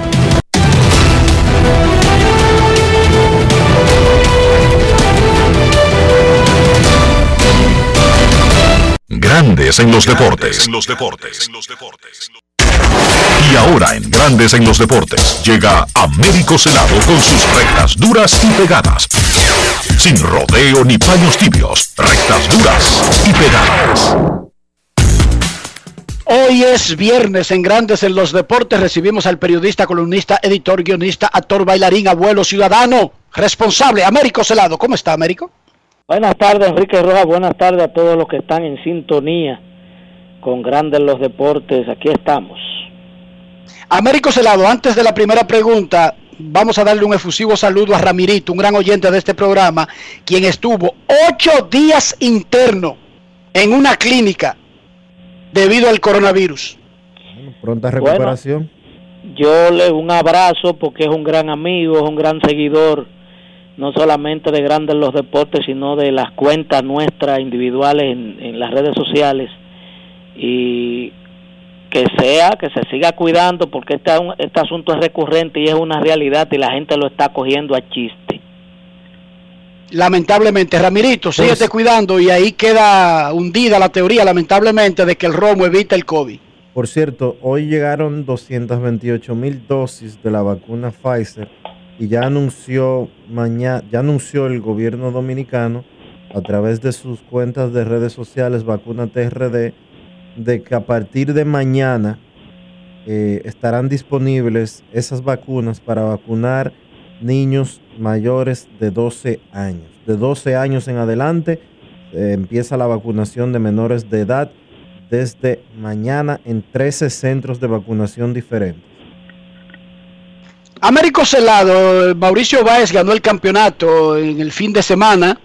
Grandes en los deportes. En los deportes. Y ahora en Grandes en los deportes llega Américo Celado con sus rectas duras y pegadas. Sin rodeo ni paños tibios, rectas duras y pegadas. Hoy es viernes en Grandes en los Deportes. Recibimos al periodista, columnista, editor, guionista, actor, bailarín, abuelo, ciudadano, responsable, Américo Celado. ¿Cómo está, Américo? Buenas tardes, Enrique Rojas. Buenas tardes a todos los que están en sintonía con Grandes los Deportes. Aquí estamos. Américo Celado, antes de la primera pregunta, vamos a darle un efusivo saludo a Ramirito, un gran oyente de este programa, quien estuvo ocho días interno en una clínica debido al coronavirus. Pronta recuperación. yo le un abrazo porque es un gran amigo, es un gran seguidor, no solamente de Grandes los Deportes, sino de las cuentas nuestras individuales en, en las redes sociales. Y que sea, que se siga cuidando porque este, este asunto es recurrente y es una realidad y la gente lo está cogiendo a chiste. Lamentablemente, Ramirito, síguete Pues- cuidando y ahí queda hundida la teoría, lamentablemente, de que el romo evita el COVID. Por cierto, hoy llegaron 228 mil dosis de la vacuna Pfizer y ya anunció mañana, ya anunció el gobierno dominicano a través de sus cuentas de redes sociales Vacuna TRD de que a partir de mañana eh, estarán disponibles esas vacunas para vacunar niños mayores de 12 años. De 12 años en adelante eh, empieza la vacunación de menores de edad desde mañana en 13 centros de vacunación diferentes. Américo Celado, Mauricio Báez ganó el campeonato en el fin de semana.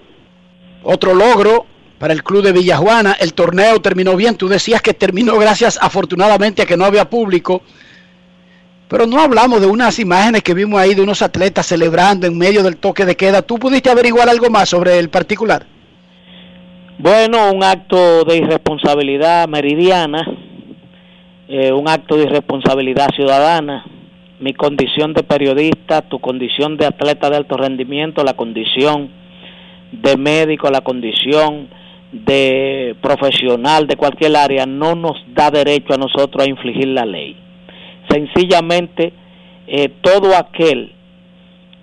Otro logro para el club de Villajuana. El torneo terminó bien. Tú decías que terminó gracias afortunadamente a que no había público. Pero no hablamos de unas imágenes que vimos ahí de unos atletas celebrando en medio del toque de queda. ¿Tú pudiste averiguar algo más sobre el particular? Bueno, un acto de irresponsabilidad meridiana, eh, un acto de irresponsabilidad ciudadana. Mi condición de periodista, tu condición de atleta de alto rendimiento, la condición de médico, la condición de profesional de cualquier área, no nos da derecho a nosotros a infligir la ley. Sencillamente, eh, todo aquel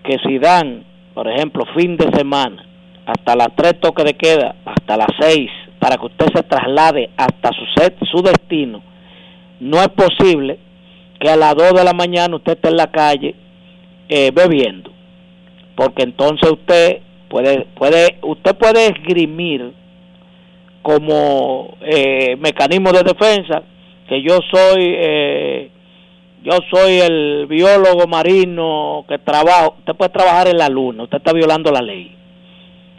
que si dan, por ejemplo, fin de semana, hasta las tres toques de queda, hasta las seis, para que usted se traslade hasta su, set, su destino, no es posible que a las dos de la mañana usted esté en la calle eh, bebiendo, porque entonces usted puede, puede, usted puede esgrimir como eh, mecanismo de defensa que yo soy eh, yo soy el biólogo marino que trabajo, usted puede trabajar en la luna, usted está violando la ley.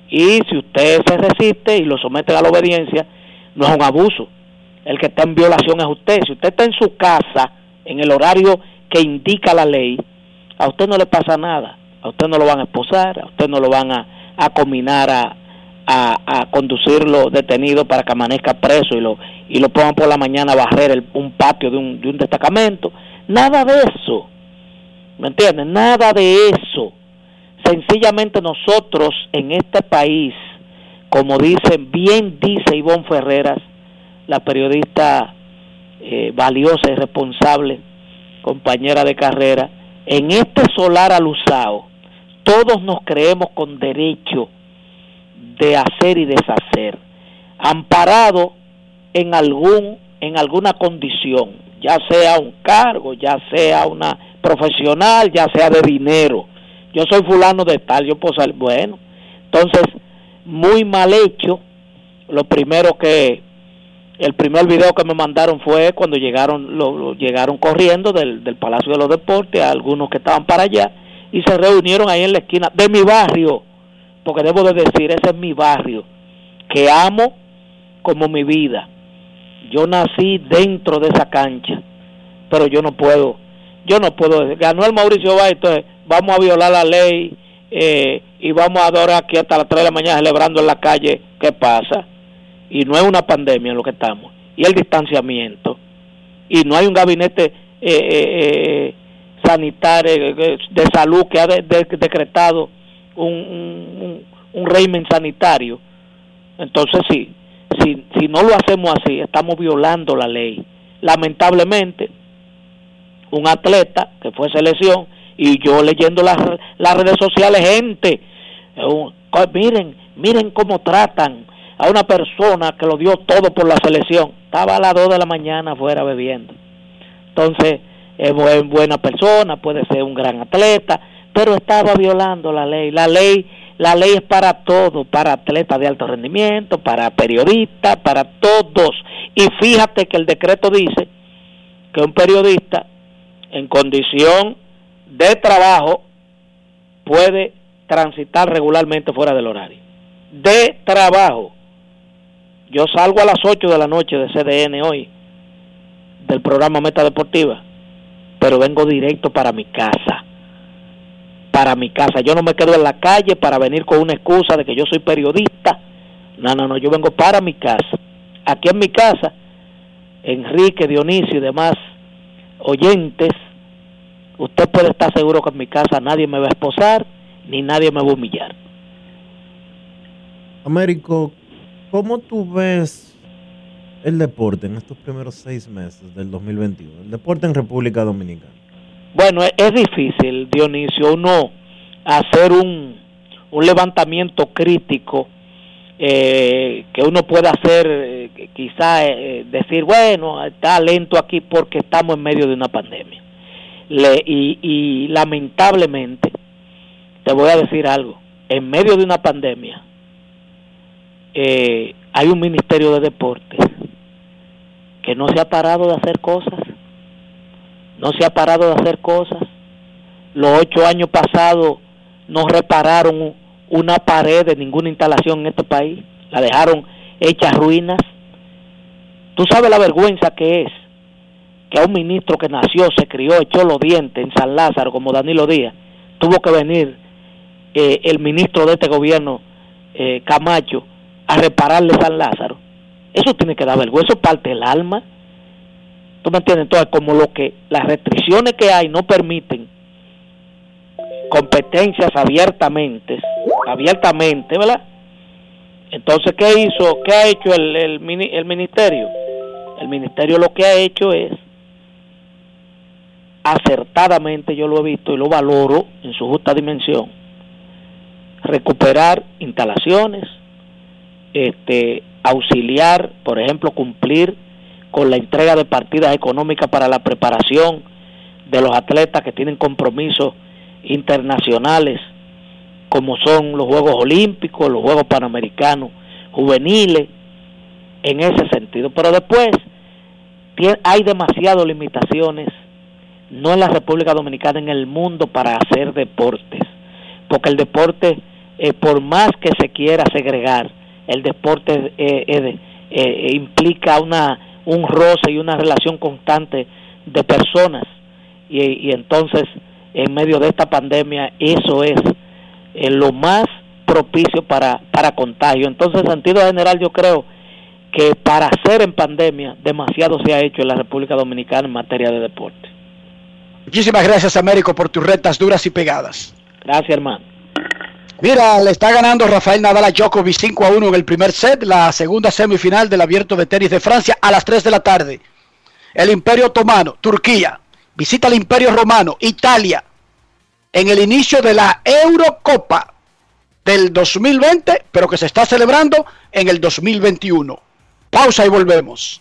Y si usted se resiste y lo somete a la obediencia, no es un abuso. El que está en violación es usted. Si usted está en su casa, en el horario que indica la ley, a usted no le pasa nada. A usted no lo van a esposar, a usted no lo van a, a combinar a, a, conducirlo detenido para que amanezca preso y lo, y lo pongan por la mañana a barrer el, un patio de un, de un destacamento. Nada de eso. ¿Me entienden? Nada de eso. Sencillamente nosotros en este país, como dicen, bien dice Ivonne Ferreras, la periodista eh, valiosa y responsable, compañera de carrera, en este solar alusado, todos nos creemos con derecho de hacer y deshacer, amparado en algún en alguna condición, ya sea un cargo, ya sea una profesional, ya sea de dinero. Yo soy fulano de tal, yo puedo salir, bueno. Entonces, muy mal hecho. Lo primero que el primer video que me mandaron fue cuando llegaron lo, llegaron corriendo del, del Palacio de los Deportes, algunos que estaban para allá y se reunieron ahí en la esquina de mi barrio, porque debo de decir, ese es mi barrio, que amo como mi vida. Yo nací dentro de esa cancha, pero yo no puedo, yo no puedo ganó el Mauricio Báez, entonces vamos a violar la ley eh, y vamos a adorar aquí hasta las 3 de la mañana celebrando en la calle, ¿qué pasa? Y no es una pandemia en lo que estamos, y el distanciamiento, y no hay un gabinete eh, eh, sanitario de salud que ha de, de, decretado un, un, un régimen sanitario. Entonces, sí, si, si no lo hacemos así, estamos violando la ley. Lamentablemente, un atleta que fue selección y yo leyendo las, las redes sociales, gente, un, miren, miren cómo tratan a una persona que lo dio todo por la selección. Estaba a las 2 de la mañana afuera bebiendo. Entonces, es buena persona, puede ser un gran atleta, pero estaba violando la ley. La ley la ley es para todos, para atletas de alto rendimiento, para periodistas, para todos. Y fíjate que el decreto dice que un periodista en condición de trabajo puede transitar regularmente fuera del horario. De trabajo. Yo salgo a las 8 de la noche de CDN hoy, del programa Meta Deportiva, pero vengo directo para mi casa. Para mi casa. Yo no me quedo en la calle para venir con una excusa de que yo soy periodista. No, no, no, yo vengo para mi casa. Aquí en mi casa, Enrique, Dionisio y demás oyentes, usted puede estar seguro que en mi casa nadie me va a esposar ni nadie me va a humillar. Américo, ¿cómo tú ves el deporte en estos primeros seis meses del 2021? El deporte en República Dominicana. Bueno, es, es difícil, Dionisio, uno hacer un, un levantamiento crítico eh, que uno pueda hacer, eh, quizá eh, decir, bueno, está lento aquí porque estamos en medio de una pandemia. Y lamentablemente, te voy a decir algo, en medio de una pandemia, eh, hay un ministerio de deportes que no se ha parado de hacer cosas, no se ha parado de hacer cosas. Los ocho años pasados no repararon una pared de ninguna instalación en este país, la dejaron hecha ruinas. Tú sabes la vergüenza que es que a un ministro que nació, se crió, echó los dientes en San Lázaro, como Danilo Díaz, tuvo que venir eh, el ministro de este gobierno, eh, Camacho, a repararle San Lázaro. Eso tiene que dar vergüenza, eso parte del alma. ¿Tú me entiendes? Entonces, como lo que las restricciones que hay no permiten competencias abiertamente, abiertamente, ¿verdad? Entonces, ¿qué hizo? ¿Qué ha hecho el, el, el ministerio? El ministerio lo que ha hecho es acertadamente, yo lo he visto y lo valoro en su justa dimensión, recuperar instalaciones, este, auxiliar, por ejemplo, cumplir con la entrega de partidas económicas para la preparación de los atletas que tienen compromisos internacionales, como son los Juegos Olímpicos, los Juegos Panamericanos juveniles, en ese sentido. Pero después hay demasiadas limitaciones, no en la República Dominicana, en el mundo para hacer deportes, porque el deporte, por más que se quiera segregar, el deporte eh, eh, eh, implica una un roce y una relación constante de personas. Y, y entonces en medio de esta pandemia eso es eh, lo más propicio para para contagio. Entonces en sentido general yo creo que para hacer en pandemia demasiado se ha hecho en la República Dominicana en materia de deporte. Muchísimas gracias, Américo, por tus retas duras y pegadas. gracias hermano Mira, le está ganando Rafael Nadal a Djokovic 5 a 1 en el primer set, la segunda semifinal del Abierto de Tenis de Francia a las 3 de la tarde. El Imperio Otomano, Turquía, visita el Imperio Romano, Italia, en el inicio de la Eurocopa del 2020, pero que se está celebrando en el 2021. Pausa y volvemos.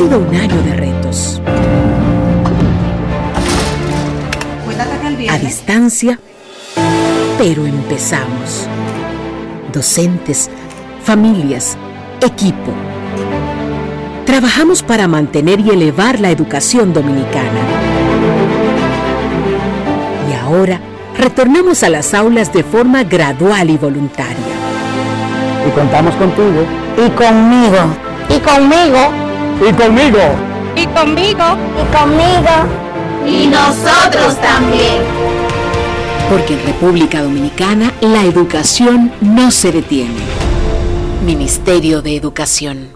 Sido un año de retos. A distancia, pero empezamos. Docentes, familias, equipo. Trabajamos para mantener y elevar la educación dominicana. Y ahora retornamos a las aulas de forma gradual y voluntaria. Y contamos contigo. Y conmigo. Y conmigo. Y conmigo. Y conmigo. Y conmigo. Y nosotros también. Porque en República Dominicana la educación no se detiene. Ministerio de Educación.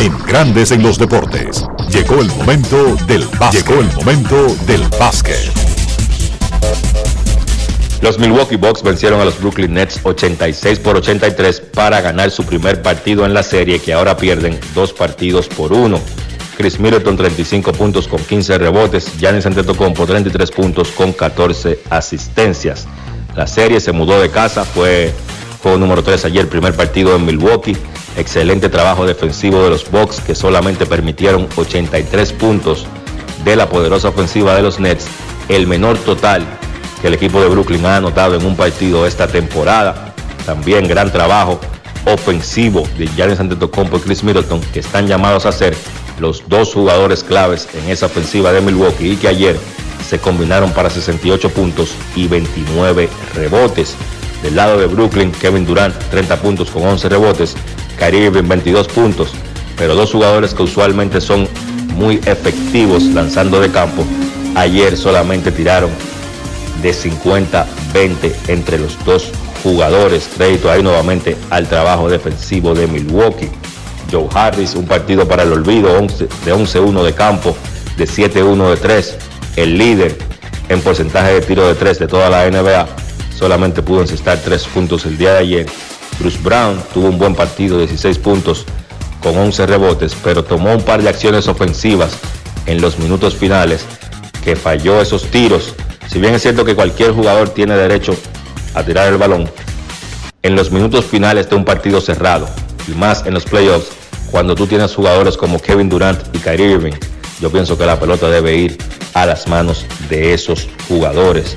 En Grandes en los Deportes. Llegó el momento del básquet. Llegó el momento del básquet. Los Milwaukee Bucks vencieron a los Brooklyn Nets 86 por 83 para ganar su primer partido en la serie que ahora pierden dos partidos por uno. Chris Middleton 35 puntos con 15 rebotes, Giannis Antetokounmpo 33 puntos con 14 asistencias. La serie se mudó de casa, fue juego número 3 ayer, primer partido en Milwaukee. Excelente trabajo defensivo de los Bucks que solamente permitieron 83 puntos de la poderosa ofensiva de los Nets, el menor total que el equipo de Brooklyn ha anotado en un partido esta temporada. También gran trabajo ofensivo de Giannis Antetokounmpo y Chris Middleton, que están llamados a ser los dos jugadores claves en esa ofensiva de Milwaukee y que ayer se combinaron para 68 puntos y 29 rebotes. Del lado de Brooklyn, Kevin Durant 30 puntos con 11 rebotes, Kyrie Irving 22 puntos, pero dos jugadores que usualmente son muy efectivos lanzando de campo, ayer solamente tiraron de 50-20 entre los dos jugadores. Crédito ahí nuevamente al trabajo defensivo de Milwaukee. Joe Harris, un partido para el olvido, 11 de 11-1 de campo, de 7-1 de 3. El líder en porcentaje de tiro de 3 de toda la NBA. Solamente pudo encestar 3 puntos el día de ayer. Bruce Brown tuvo un buen partido, 16 puntos con 11 rebotes, pero tomó un par de acciones ofensivas en los minutos finales que falló esos tiros. Si bien es cierto que cualquier jugador tiene derecho a tirar el balón, en los minutos finales de un partido cerrado, y más en los playoffs, cuando tú tienes jugadores como Kevin Durant y Kyrie Irving, yo pienso que la pelota debe ir a las manos de esos jugadores.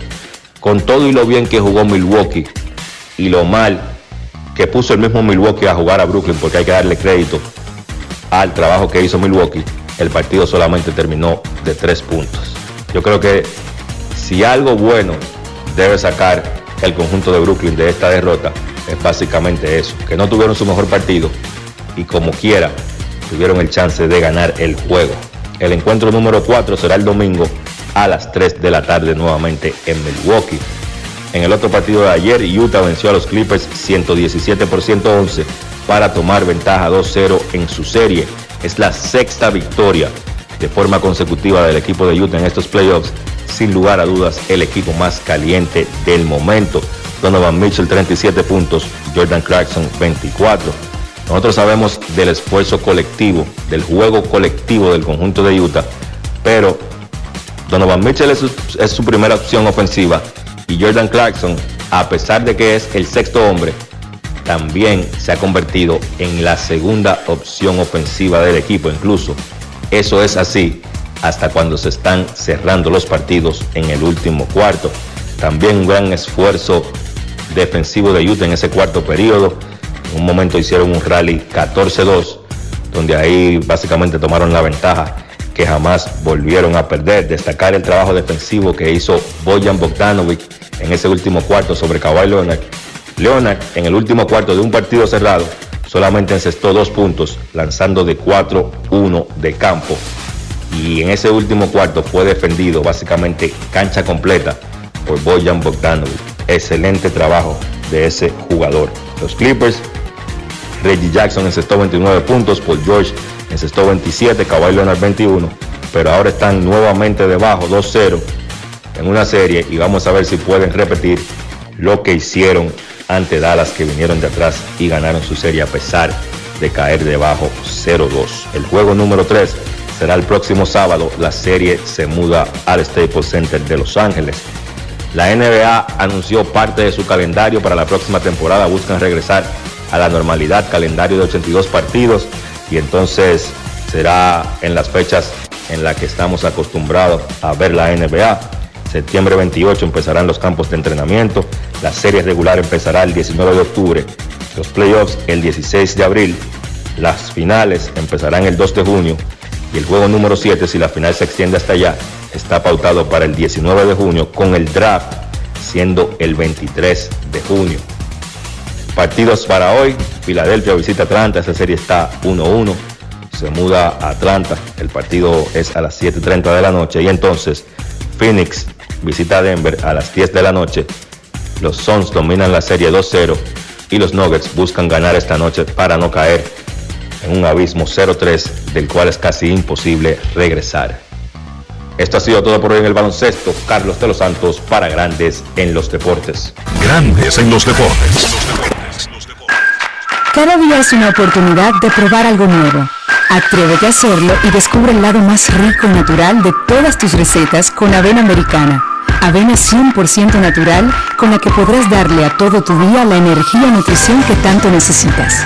Con todo y lo bien que jugó Milwaukee y lo mal que puso el mismo Milwaukee a jugar a Brooklyn, porque hay que darle crédito al trabajo que hizo Milwaukee, el partido solamente terminó de tres puntos. Yo creo que si algo bueno debe sacar el conjunto de Brooklyn de esta derrota, es básicamente eso, que no tuvieron su mejor partido y como quiera tuvieron el chance de ganar el juego. El encuentro número 4 será el domingo a las 3 de la tarde nuevamente en Milwaukee. En el otro partido de ayer, Utah venció a los Clippers 117 por 111 para tomar ventaja 2-0 en su serie. Es la sexta victoria de forma consecutiva del equipo de Utah en estos playoffs. Sin lugar a dudas, el equipo más caliente del momento. Donovan Mitchell 37 puntos, Jordan Clarkson 24. Nosotros sabemos del esfuerzo colectivo, del juego colectivo del conjunto de Utah, pero Donovan Mitchell es su, es su primera opción ofensiva y Jordan Clarkson, a pesar de que es el sexto hombre, también se ha convertido en la segunda opción ofensiva del equipo. Incluso eso es así hasta cuando se están cerrando los partidos en el último cuarto. También un gran esfuerzo defensivo de Utah en ese cuarto periodo. En un momento hicieron un rally 14-2, donde ahí básicamente tomaron la ventaja que jamás volvieron a perder. Destacar el trabajo defensivo que hizo Bojan Bogdanovic en ese último cuarto sobre Kawhi Leonard. Leonard en el último cuarto de un partido cerrado solamente encestó dos puntos, lanzando de 4-1 de campo. Y en ese último cuarto fue defendido básicamente cancha completa por Bojan Bogdanovic. Excelente trabajo de ese jugador. Los Clippers, Reggie Jackson encestó 29 puntos, Paul George encestó 27, Kawhi Leonard 21, pero ahora están nuevamente debajo 2-0 en una serie y vamos a ver si pueden repetir lo que hicieron ante Dallas que vinieron de atrás y ganaron su serie a pesar de caer debajo 0-2. El juego número 3 será el próximo sábado. La serie se muda al Staples Center de Los Ángeles. La NBA anunció parte de su calendario para la próxima temporada. Buscan regresar a la normalidad, calendario de 82 partidos. Y entonces será en las fechas en las que estamos acostumbrados a ver la NBA. Septiembre 28 empezarán los campos de entrenamiento. La serie regular empezará el 19 de octubre. Los playoffs el 16 de abril. Las finales empezarán el 2 de junio. Y el juego número 7, si la final se extiende hasta allá, está pautado para el 19 de junio con el draft siendo el 23 de junio. Partidos para hoy. Filadelfia visita Atlanta. Esa serie está 1-1. Se muda a Atlanta. El partido es a las 7.30 de la noche. Y entonces Phoenix visita Denver a las 10 de la noche. Los Suns dominan la serie 2-0 y los Nuggets buscan ganar esta noche para no caer en un abismo 0-3 del cual es casi imposible regresar. Esto ha sido todo por hoy en el baloncesto. Carlos de los Santos para Grandes en los Deportes. Grandes en los Deportes. Cada día es una oportunidad de probar algo nuevo. Atrévete a hacerlo y descubre el lado más rico y natural de todas tus recetas con avena americana. Avena 100% natural con la que podrás darle a todo tu día la energía y nutrición que tanto necesitas.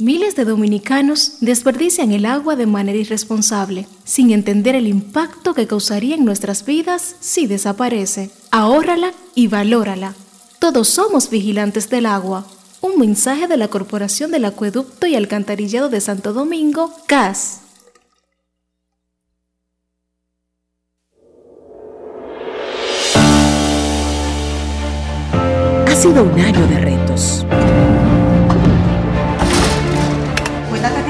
Miles de dominicanos desperdician el agua de manera irresponsable, sin entender el impacto que causaría en nuestras vidas si desaparece. Ahórrala y valórala. Todos somos vigilantes del agua. Un mensaje de la Corporación del Acueducto y Alcantarillado de Santo Domingo, CAS. Ha sido un año de retos.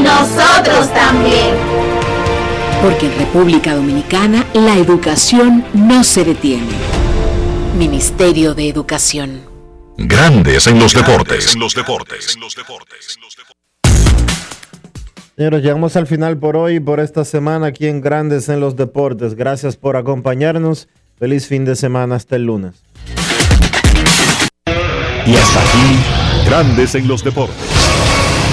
nosotros también. Porque en República Dominicana la educación no se detiene. Ministerio de Educación. Grandes en los deportes. En los deportes. Señores, llegamos al final por hoy y por esta semana aquí en Grandes en los Deportes. Gracias por acompañarnos. Feliz fin de semana hasta el lunes. Y hasta aquí, Grandes en los Deportes.